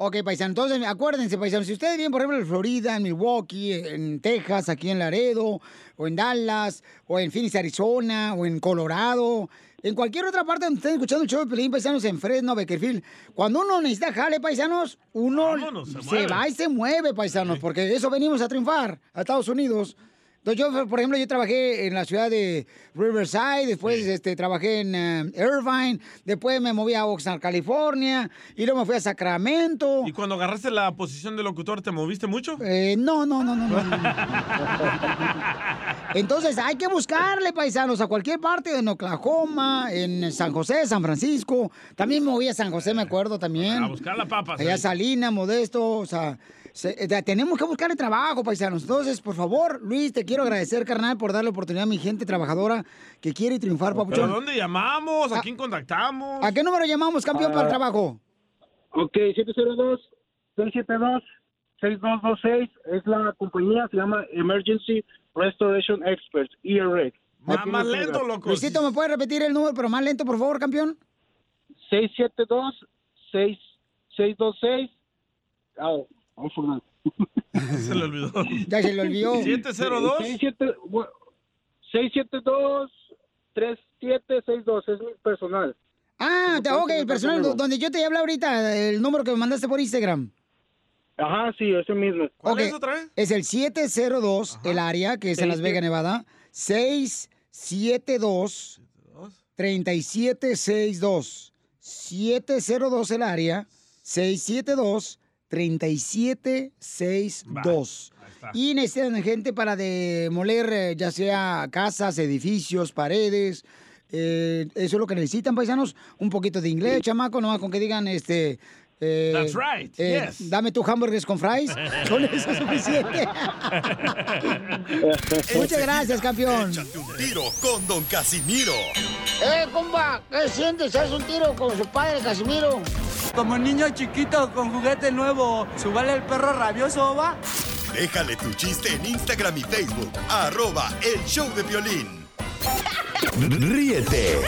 Ok, paisano, entonces acuérdense, paisano, si ustedes viven, por ejemplo, en Florida, en Milwaukee, en Texas, aquí en Laredo, o en Dallas, o en Phoenix, Arizona, o en Colorado, en cualquier otra parte donde estén escuchando el show de Pelín, paisanos, en Fresno, Beckerfield, cuando uno necesita jale, paisanos, uno Vámonos, se va y se mueve, paisanos, porque eso venimos a triunfar a Estados Unidos. Entonces yo, por ejemplo, yo trabajé en la ciudad de Riverside, después este, trabajé en eh, Irvine, después me moví a Oxnard, California, y luego me fui a Sacramento. ¿Y cuando agarraste la posición de locutor, te moviste mucho? Eh, no, no, no, no, no. *laughs* Entonces hay que buscarle, paisanos, a cualquier parte, en Oklahoma, en San José, San Francisco. También me moví a San José, me acuerdo también. A buscar la papa. Allá sí. Salina, Modesto, o sea, se- eh, tenemos que buscar el trabajo, paisanos. Entonces, por favor, Luis, te quiero agradecer, carnal, por darle oportunidad a mi gente trabajadora que quiere triunfar, ¿Pero papuchón. dónde llamamos? ¿A quién contactamos? ¿A qué número llamamos, campeón, para el trabajo? Ok, 702-672-6226 es la compañía, se llama Emergency Restoration Experts, ERX. Más, lento, loco. Luisito, ¿me puedes repetir el número, pero más lento, por favor, campeón? 672-626. Oh, *laughs* Se le olvidó. Ya se le olvidó. 702. 672-3762, es mi personal. Ah, te- ok, el personal, donde yo te hablé ahorita, el número que me mandaste por Instagram. Ajá, sí, ese mismo. Ok, es el 702, el área, que es en Las Vegas. Nevada. 672 3762. 702 el área. 672 3762. Y necesitan gente para demoler eh, ya sea casas, edificios, paredes. Eh, eso es lo que necesitan, paisanos. Un poquito de inglés, chamaco, nomás con que digan este. Eh, That's right, eh, yes. Dame tu hamburgues con fries. *laughs* Con eso es suficiente. *laughs* Muchas gracias, campeón. Échate un tiro con Don Casimiro. Eh, compa, ¿qué sientes? ¿Haz un tiro con su padre, Casimiro? Como niño chiquito con juguete nuevo, ¿subale el perro rabioso, va? Déjale tu chiste en Instagram y Facebook. Arroba el show de violín. Ríete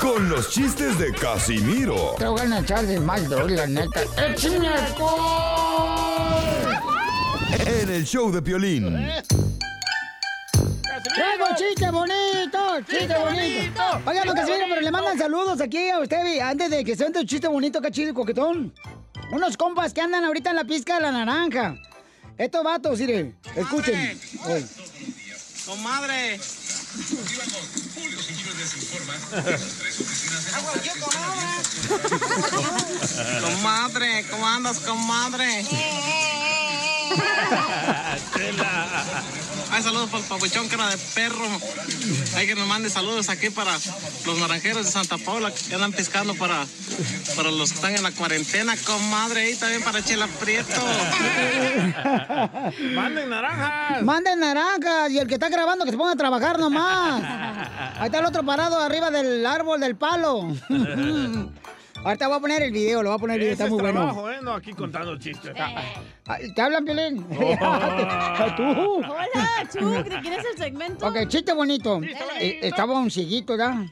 con los chistes de Casimiro Te voy a echar de mal, la neta. ¡Échame alcohol! en el show de violín. ¡Traigo chiste bonito! ¡Chiste bonito! Oigan, don Casimiro, pero le mandan saludos aquí a usted antes de que se vente un chiste bonito, cachito y coquetón. Unos compas que andan ahorita en la pizca de la naranja. Estos vatos, mire, escuchen. Oy. Comadre. Comadre, ¿cómo andas, comadre? *laughs* Ay, saludos para el papuchón, cara de perro. Hay que nos mande saludos aquí para los naranjeros de Santa Paula que andan pescando para, para los que están en la cuarentena, comadre. Y también para Chela Prieto. *laughs* ¡Manden naranjas! Manden naranjas y el que está grabando que se ponga a trabajar nomás. Ahí está el otro parado arriba del árbol del palo. *laughs* Ahorita voy a poner el video, lo voy a poner el video, Ese está es muy trabajo, bueno. ¿eh? No, aquí contando chistes. Ay, ¿Te hablan, Piolín? *laughs* Tú. Hola, Chuck, ¿de quién es el segmento? Ok, chiste bonito. Eh, estaba un cieguito, ¿da?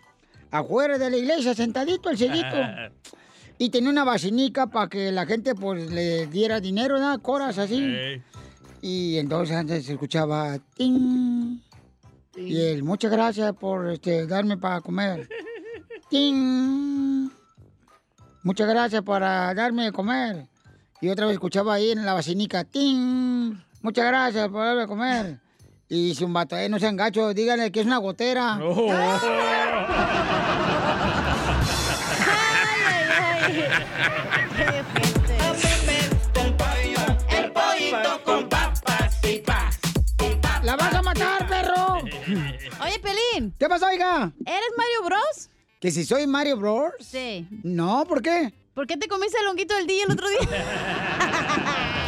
Afuera de la iglesia, sentadito el cieguito. *laughs* Y tenía una vacinica para que la gente, pues, le diera dinero, ¿da? Coras así. Y entonces antes se escuchaba... ¡Ting! Y él, muchas gracias por este, darme para comer. *laughs* ¡Ting! Muchas gracias para darme de comer. Y otra vez escuchaba ahí en la vacinica, ¡ting! Muchas gracias por darme de comer. Y dice un vato, eh, no sean gachos, díganle que es una gotera. *laughs* El pollito con papas y pas. ¡La vas a matar, perro! Oye, Pelín. ¿Qué pasó, oiga? ¿Eres Mario Bros? ¿Que si soy Mario Bros? Sí. No, ¿por qué? ¿Por qué te comiste el honguito del día el otro día? *laughs*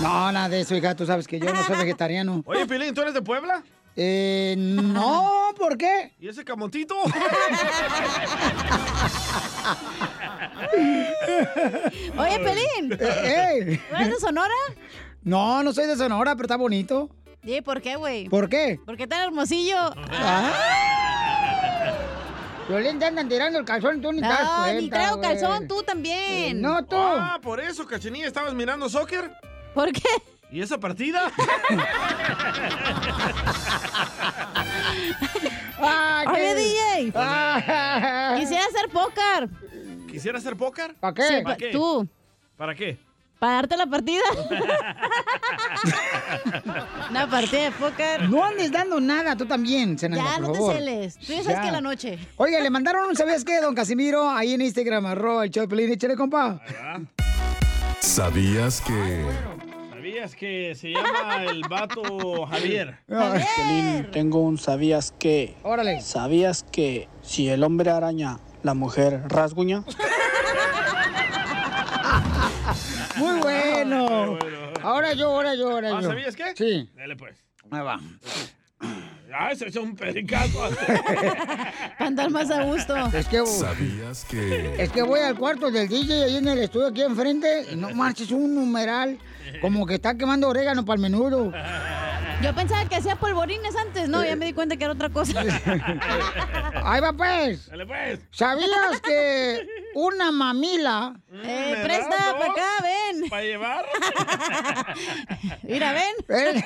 No, nada de eso, hija, tú sabes que yo no soy vegetariano. Oye, Pilín, ¿tú eres de Puebla? Eh, no, ¿por qué? ¿Y ese camotito? *laughs* Oye, Pelín. Eh, ¿No eres de Sonora? No, no soy de Sonora, pero está bonito. ¿Y por qué, güey? ¿Por qué? Porque tan hermosillo. Violín, te andan tirando el calzón, tú ni te das No, cuenta, ni traigo güey. calzón, tú también. Eh, no, tú. Ah, por eso, Cachanilla, ¿estabas mirando soccer? ¿Por qué? ¿Y esa partida? *laughs* Ah, Oye, qué- DJ. Ah. Quisiera hacer póker. ¿Quisiera hacer póker? ¿Para qué? Sí, ¿Para pa- qué? tú. ¿Para qué? Para darte la partida. *laughs* Una partida de póker. No andes dando nada, tú también, Zenaida, Ya, por no te celes. Tú ya sabes Ya. que en la noche. Oye, le mandaron un ¿sabías qué, don Casimiro? Ahí en Instagram, arroba el Pelín, échale, compa. ¿Sabías que... ¿Sabías que se llama el vato Javier? *laughs* Piolín, tengo un sabías que. Órale. ¿Sabías que si el hombre araña, la mujer rasguña? *laughs* Muy *laughs* bueno. Ahora yo, ahora yo, ahora Ah, yo. ¿Sabías qué? Sí. Dale, pues. Ahí va. Ah, ese es un pericazo. *laughs* Cantar más a gusto. Es que, ¿Sabías que... es que voy al cuarto del DJ ahí en el estudio aquí enfrente y no *laughs* marches un numeral como que está quemando orégano para el menudo. Yo pensaba que hacía polvorines antes. No, ya me di cuenta que era otra cosa. *laughs* Ahí va pues. Dale, pues. ¿Sabías que *laughs* una mamila... Eh, ¿Me presta para acá, ven. ¿Para llevar? *laughs* Mira, ven. Eh,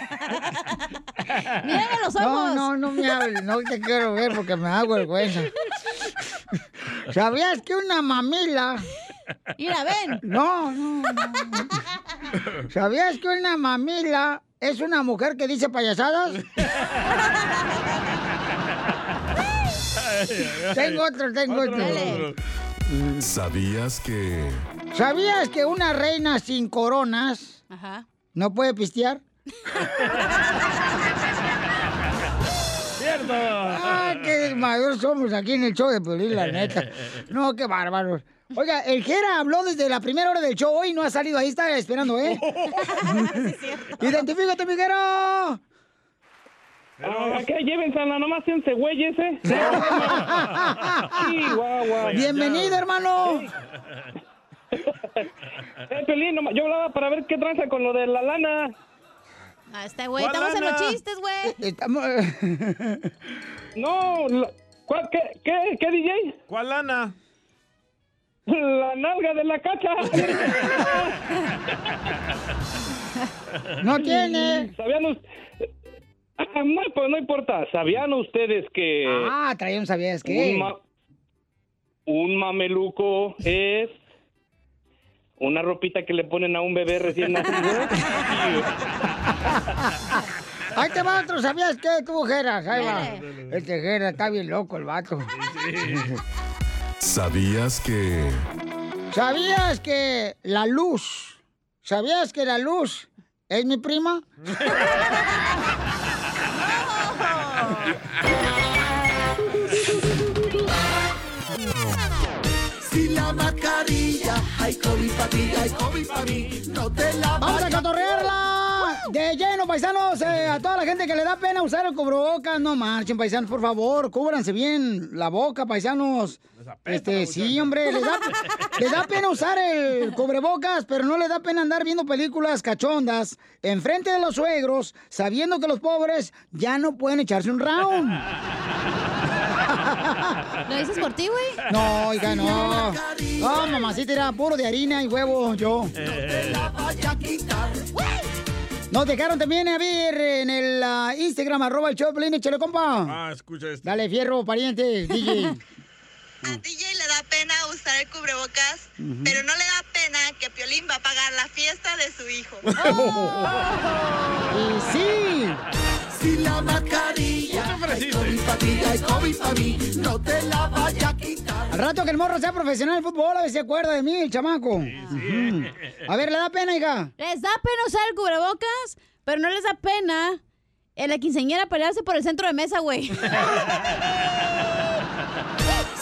Mírame los No, ojos. no, no me hables, no te quiero ver porque me hago vergüenza. ¿Sabías que una mamila... Mira, ven. No, no, no. ¿Sabías que una mamila es una mujer que dice payasadas? *laughs* *laughs* tengo otro, tengo otro. ¿Sabías que... ¿Sabías que una reina sin coronas Ajá. no puede pistear? ¡Cierto! ¡Ah, qué mayor somos aquí en el show de Piolín, la neta! *laughs* No, qué bárbaros. Oiga, el Jera habló desde la primera hora del show hoy no ha salido ahí, está esperando, ¿eh? *laughs* ¡Identifícate, mi Jera! Ah, ¿Qué? Llévensela, nomás ese güey ese. Chihuahua. Bienvenido, hermano. *laughs* Eh, Pelín, yo hablaba para ver qué tranza con lo de la lana. Ah, este güey, ¿Cuál estamos en los chistes, güey. Estamos... No, ¿cuál- qué, qué, ¿qué, DJ? ¿Cuál lana? La nalga de la cacha. *laughs* No tiene. ¿Sabían us- Ah, no, pues no importa. ¿Sabían ustedes que Ah, traía un sabías qué. un, ma- un mameluco es una ropita que le ponen a un bebé recién nacido? *laughs* Ahí te va otro, ¿sabías qué? Tú, Geras, ahí va. Este Geras está bien loco, el vato. ¿Sabías que... ¿Sabías que la luz, sabías que la luz ¿Es mi prima? Si la mascarilla, hay COVID para ti, hay COVID para mí, no te la ¡Vamos a catorrearla! De lleno, paisanos, eh, a toda la gente que le da pena usar el cubrebocas, no marchen, paisanos, por favor, cúbranse bien la boca, paisanos. Este, sí, hombre, les da, les da pena usar el cubrebocas, pero no les da pena andar viendo películas cachondas enfrente de los suegros, sabiendo que los pobres ya no pueden echarse un round. *laughs* ¿Lo dices por ti, güey? No, oiga, no. No, mamacita, era puro de harina y huevo, yo. Nos dejaron también a ver en el ah, Instagram, arroba el Choplin, échale, compa. Ah, escucha esto. Dale, fierro, pariente, DJ. *laughs* A DJ le da pena usar el cubrebocas, pero no le da pena que Piolín va a pagar la fiesta de su hijo. *laughs* y sí. Si la mascarilla, COVID para ti, COVID para mí, no te la vayas a quitar. Al rato que el morro sea profesional de fútbol, a ver si se acuerda de mí, el chamaco. Ujú. A ver, ¿le da pena, hija? Les da pena usar el cubrebocas, pero no les da pena en la quinceañera pelearse por el centro de mesa, güey. *laughs*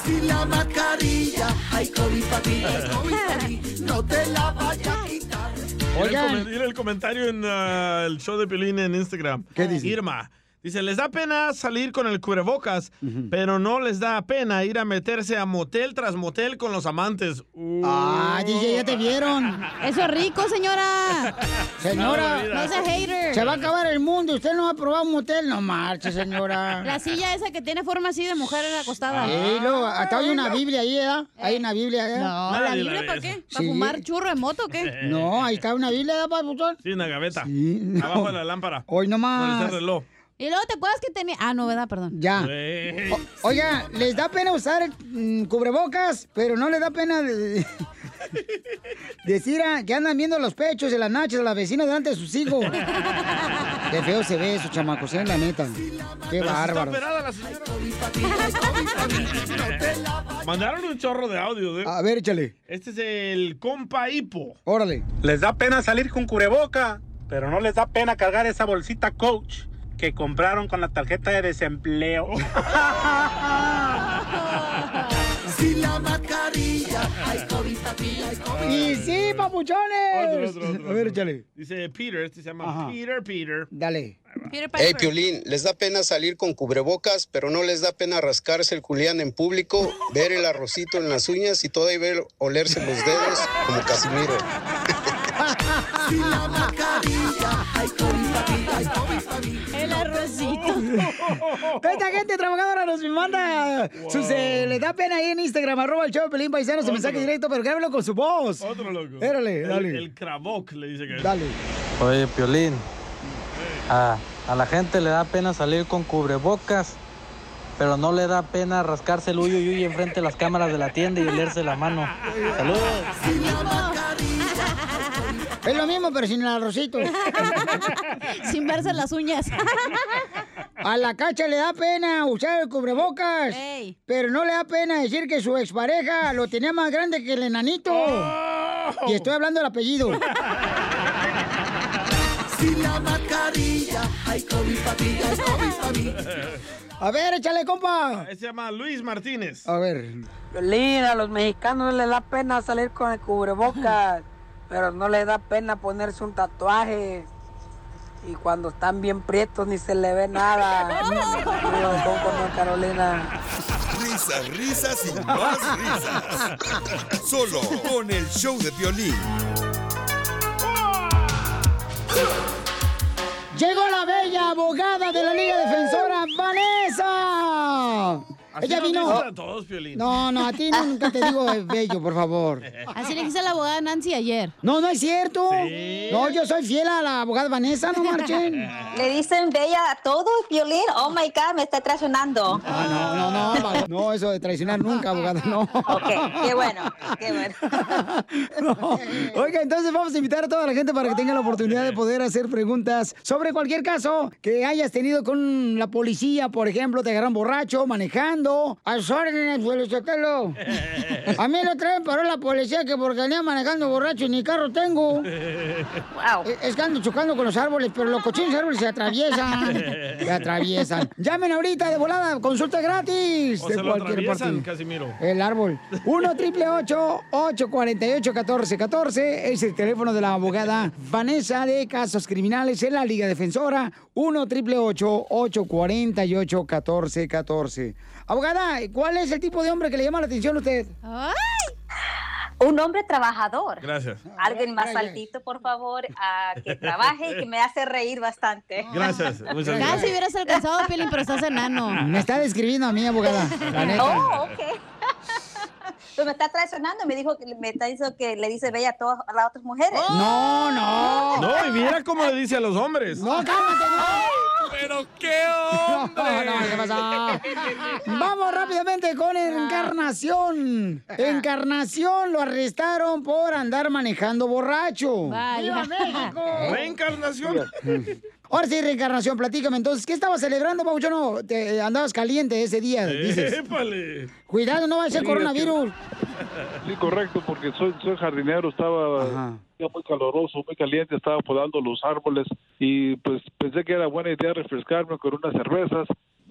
Si la mascarilla, hay COVID para ti, hay COVID para mí, no te la vayas a quitar. Mira el, comen- mira el comentario en ah, el show de Piolín en Instagram. ¿Qué dice? Irma. Dice, les da pena salir con el cubrebocas, pero no les da pena ir a meterse a motel tras motel con los amantes. Uh. Ah, DJ, ya te vieron. Eso es rico, señora. Señora, No sea hater. Se va a acabar el mundo. Usted no va a probar un motel. No marche, señora. La silla esa que tiene forma así de mujer acostada. Sí, luego, acá hay una Biblia ahí, ¿verdad? Hay una Biblia, ¿verdad? No, ¿la Biblia para qué? ¿Para fumar churro de moto o qué? No, ahí está una Biblia, ¿verdad, papuchón? Sí, en la gaveta. Abajo de la lámpara. Hoy nomás. Está el reloj. Y luego te acuerdas que tenía. Ah, no, ¿verdad? Perdón. Ya. O- oiga, les da pena usar mm, cubrebocas, pero no les da pena de- *laughs* decir ah, que andan viendo los pechos de las nachas de la vecina delante de sus hijos. Qué feo se ve eso, chamacos, ¿eh? La neta. Qué bárbaro. operada la señora. *laughs* Mandaron un chorro de audio, ¿eh? A ver, échale. Este es el compa hipo. Órale. Les da pena salir con cubreboca, pero no les da pena cargar esa bolsita coach que compraron con la tarjeta de desempleo. *laughs* Si la mascarilla, hay COVID hay COVID Y sí, papuchones. Otro, otro, otro, A ver, échale. Dice Peter, este se llama Peter, Peter. Dale. Hey, Piolín, les da pena salir con cubrebocas, pero no les da pena rascarse el culián en público, ver el arrocito en las uñas y todavía ver olerse los dedos como Casimiro. Si la mascarilla, hay COVID hay COVID. El arrocito. *laughs* Esta gente trabajadora nos manda sus, eh, le da pena ahí en Instagram, arroba el show de Pelín Paisanos, su mensaje directo, pero grábelo con su voz. Otro loco. Érale, El- dale. El, Kravoc le dice que es. Dale. Oye, Piolín, a, a la gente le da pena salir con cubrebocas, pero no le da pena rascarse el uyo y uy enfrente de las cámaras de la tienda y olerse la mano. Saludos. Es lo mismo, pero sin el arrocito. *laughs* Sin verse las uñas. A la cacha le da pena usar el cubrebocas, pero no le da pena decir que su expareja lo tenía más grande que el enanito. Y estoy hablando del apellido. Si la mascarilla, hay COVID para hay COVID para mí. A ver, échale, compa. Se llama Luis Martínez. A ver. Violín, a los mexicanos les da pena salir con el cubrebocas, pero no les da pena ponerse un tatuaje. Y cuando están bien prietos ni se le ve nada. *laughs* North Carolina. Risas, risas y más risas. Solo con el show de violín. Llegó la bella abogada de la Liga Defensora, Vanessa. Así Ella vino. dicen a todos, Piolín. No, no, a ti nunca te digo bello, por favor. Así le a la abogada Nancy ayer. No, no es cierto. No, yo soy fiel a la abogada Vanessa, no marchen. *laughs* Le dicen bella a todos, Violín. Oh my God, me está traicionando. Ah, no, no, no, no, eso de traicionar nunca, abogada, no. Ok, qué bueno, qué bueno. *laughs* No. Oiga, entonces vamos a invitar a toda la gente para que tenga la oportunidad de poder hacer preguntas sobre cualquier caso que hayas tenido con la policía, por ejemplo, te agarran borracho, manejando, manejando a sus órdenes, Felicitelo. A mí lo traen paró la policía que porque venía manejando borracho y ni carro tengo. Eh, Es que ando chocando con los árboles, pero los cochinos árboles se atraviesan. Se atraviesan. Llamen ahorita de volada, consulta gratis. O de se lo cualquier. Casimiro. El árbol. 1 triple 848 1414 es el teléfono de la abogada Vanessa de Casos Criminales en la Liga Defensora. 1 triple 848 1414 Abogada, ¿cuál es el tipo de hombre que le llama la atención a usted? Un hombre trabajador. Gracias. Alguien más altito, por favor, ah, que trabaje y que me hace reír bastante. Gracias. Muchas Casi gracias. hubieras alcanzado, Piolín, pero estás enano. Me está describiendo a mí, abogada. La neta. Oh, ok. Pues me está traicionando, me dijo que me está diciendo que le dice bella a todas a las otras mujeres. No, no. No, y mira cómo le dice a los hombres. No, cálmate, no. Pero qué hombre. *laughs* No, no, ¿qué pasa? Vamos rápidamente con Encarnación. Encarnación lo arrestaron por andar manejando borracho. Vaya. ¡Viva México! *laughs* Reencarnación. Ahora sí, reencarnación, platícame. Entonces, ¿qué estabas celebrando, Pauchono? Te andabas caliente ese día, dices. Épale. Cuidado, no va a ser Sí, coronavirus. Sí, correcto, porque soy, soy jardinero, estaba muy caloroso, muy caliente, estaba podando los árboles y pues pensé que era buena idea refrescarme con unas cervezas.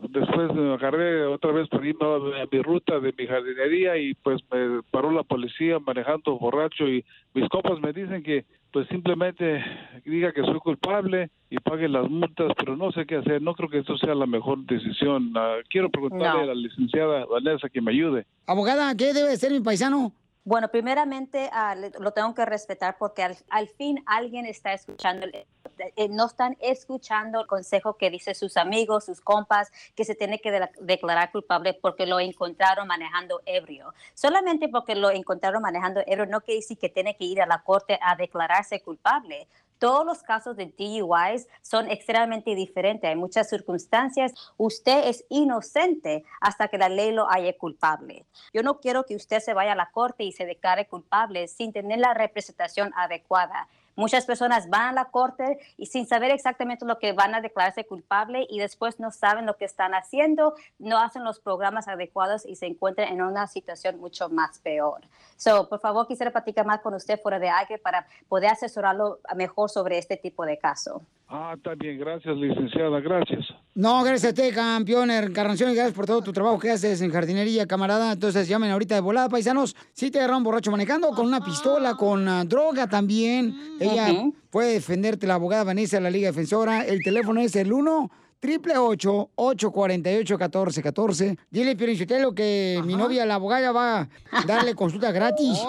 Después me agarré otra vez por irme a mi ruta de mi jardinería y pues me paró la policía manejando borracho y mis compas me dicen que pues simplemente diga que soy culpable y pague las multas, pero no sé qué hacer, no creo que esto sea la mejor decisión. Ah, quiero preguntarle No. a la licenciada Vanessa que me ayude. Abogada, ¿qué debe ser mi paisano? Bueno, primeramente le- lo tengo que respetar porque al, al fin alguien está escuchando, eh, no están escuchando el consejo que dice sus amigos, sus compas, que se tiene que de- declarar culpable porque lo encontraron manejando ebrio. Solamente porque lo encontraron manejando ebrio no quiere decir que tiene que ir a la corte a declararse culpable. Todos los casos de DUIs son extremadamente diferentes. Hay muchas circunstancias. Usted es inocente hasta que la ley lo haya culpable. Yo no quiero que usted se vaya a la corte y se declare culpable sin tener la representación adecuada. Muchas personas van a la corte y sin saber exactamente lo que van a declararse culpable y después no saben lo que están haciendo, no hacen los programas adecuados y se encuentran en una situación mucho más peor. So, por favor, quisiera platicar más con usted fuera de aire para poder asesorarlo mejor sobre este tipo de caso. Ah, bien, gracias licenciada, gracias. No, gracias a ti, campeón Encarnación, y gracias por todo tu trabajo que haces en jardinería, camarada. Entonces llamen ahorita de volada, paisanos. Si te agarraron borracho manejando, con una pistola, con ah, droga también. Ella Ujú. puede defenderte, la abogada Vanessa de la Liga Defensora. El teléfono es el 1 triple 848 1414 Dile, Pirinchotelo, que mi novia, la abogada, va a darle consulta gratis.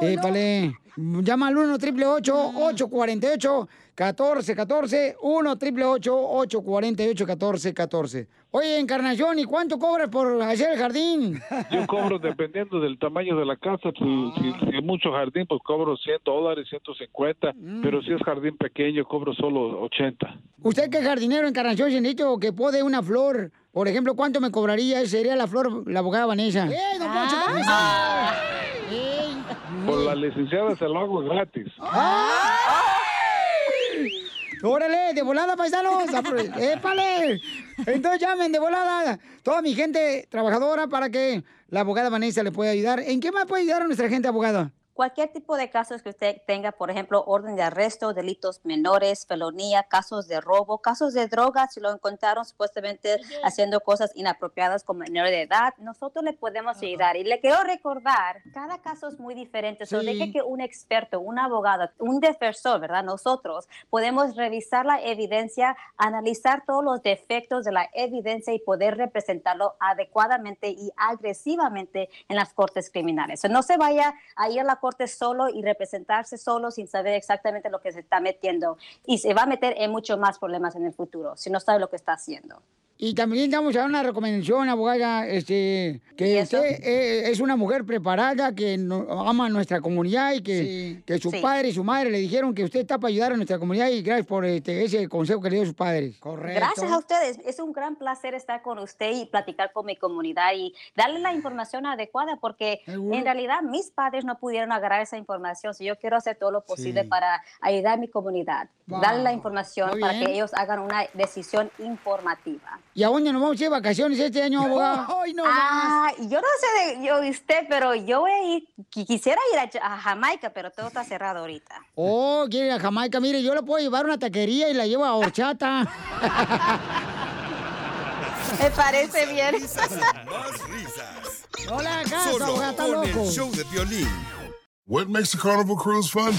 Eh, vale. Llama al 1 triple 848 1414 1 triple 848 1414 Oye, Encarnación, ¿y cuánto cobras por hacer el jardín? *laughs* Yo cobro dependiendo del tamaño de la casa. Si, si, si es mucho jardín, pues cobro 100 dólares, 150. Pero si es jardín pequeño, cobro solo 80. Usted que es jardinero, Encarnación, si necesito que pode una flor, por ejemplo, ¿cuánto me cobraría? Sería la flor, la abogada Vanessa. ¡Eh, don Poncho, Ah. Por la licenciada se lo hago gratis. ¡Órale, de volada, paisanos! *laughs* ¡Épale! Entonces llamen de volada toda mi gente trabajadora para que la abogada Vanessa le pueda ayudar. ¿En qué más puede ayudar a nuestra gente abogada? Cualquier tipo de casos que usted tenga, por ejemplo, orden de arresto, delitos menores, felonía, casos de robo, casos de drogas, si lo encontraron supuestamente haciendo cosas inapropiadas con menor de edad, nosotros le podemos ayudar. Y le quiero recordar, cada caso es muy diferente. So, Sí. deje que un experto, un abogado, un defensor, ¿verdad? Nosotros podemos revisar la evidencia, analizar todos los defectos de la evidencia y poder representarlo adecuadamente y agresivamente en las cortes criminales. So, no se vaya a ir a la corte solo y representarse solo sin saber exactamente lo que se está metiendo y se va a meter en mucho más problemas en el futuro si no sabe lo que está haciendo. Y también damos a una recomendación, abogada, este, que usted eh, es una mujer preparada, que no- ama a nuestra comunidad y que, que su Sí. padre y su madre le dijeron que usted está para ayudar a nuestra comunidad y gracias por este, ese consejo que le dio sus padres. Correcto. Gracias a ustedes. Es un gran placer estar con usted y platicar con mi comunidad y darle la información adecuada porque en realidad mis padres no pudieron agarrar esa información. So yo quiero hacer todo lo posible Sí. para ayudar a mi comunidad, Wow. darle la información para que ellos hagan una decisión informativa. ¿Y a dónde nos vamos a ir de vacaciones este año? Ay, no ah, yo no sé de yo usted, pero yo voy a ir, qui- quisiera ir a, a Jamaica, pero todo está cerrado ahorita. Oh, quiere ir a Jamaica. Mire, yo le puedo llevar a una taquería y la llevo a horchata. Me parece bien. Más risas. Hola, casa, Solo está con loco. el show de Piolín. What makes a carnival cruise fun?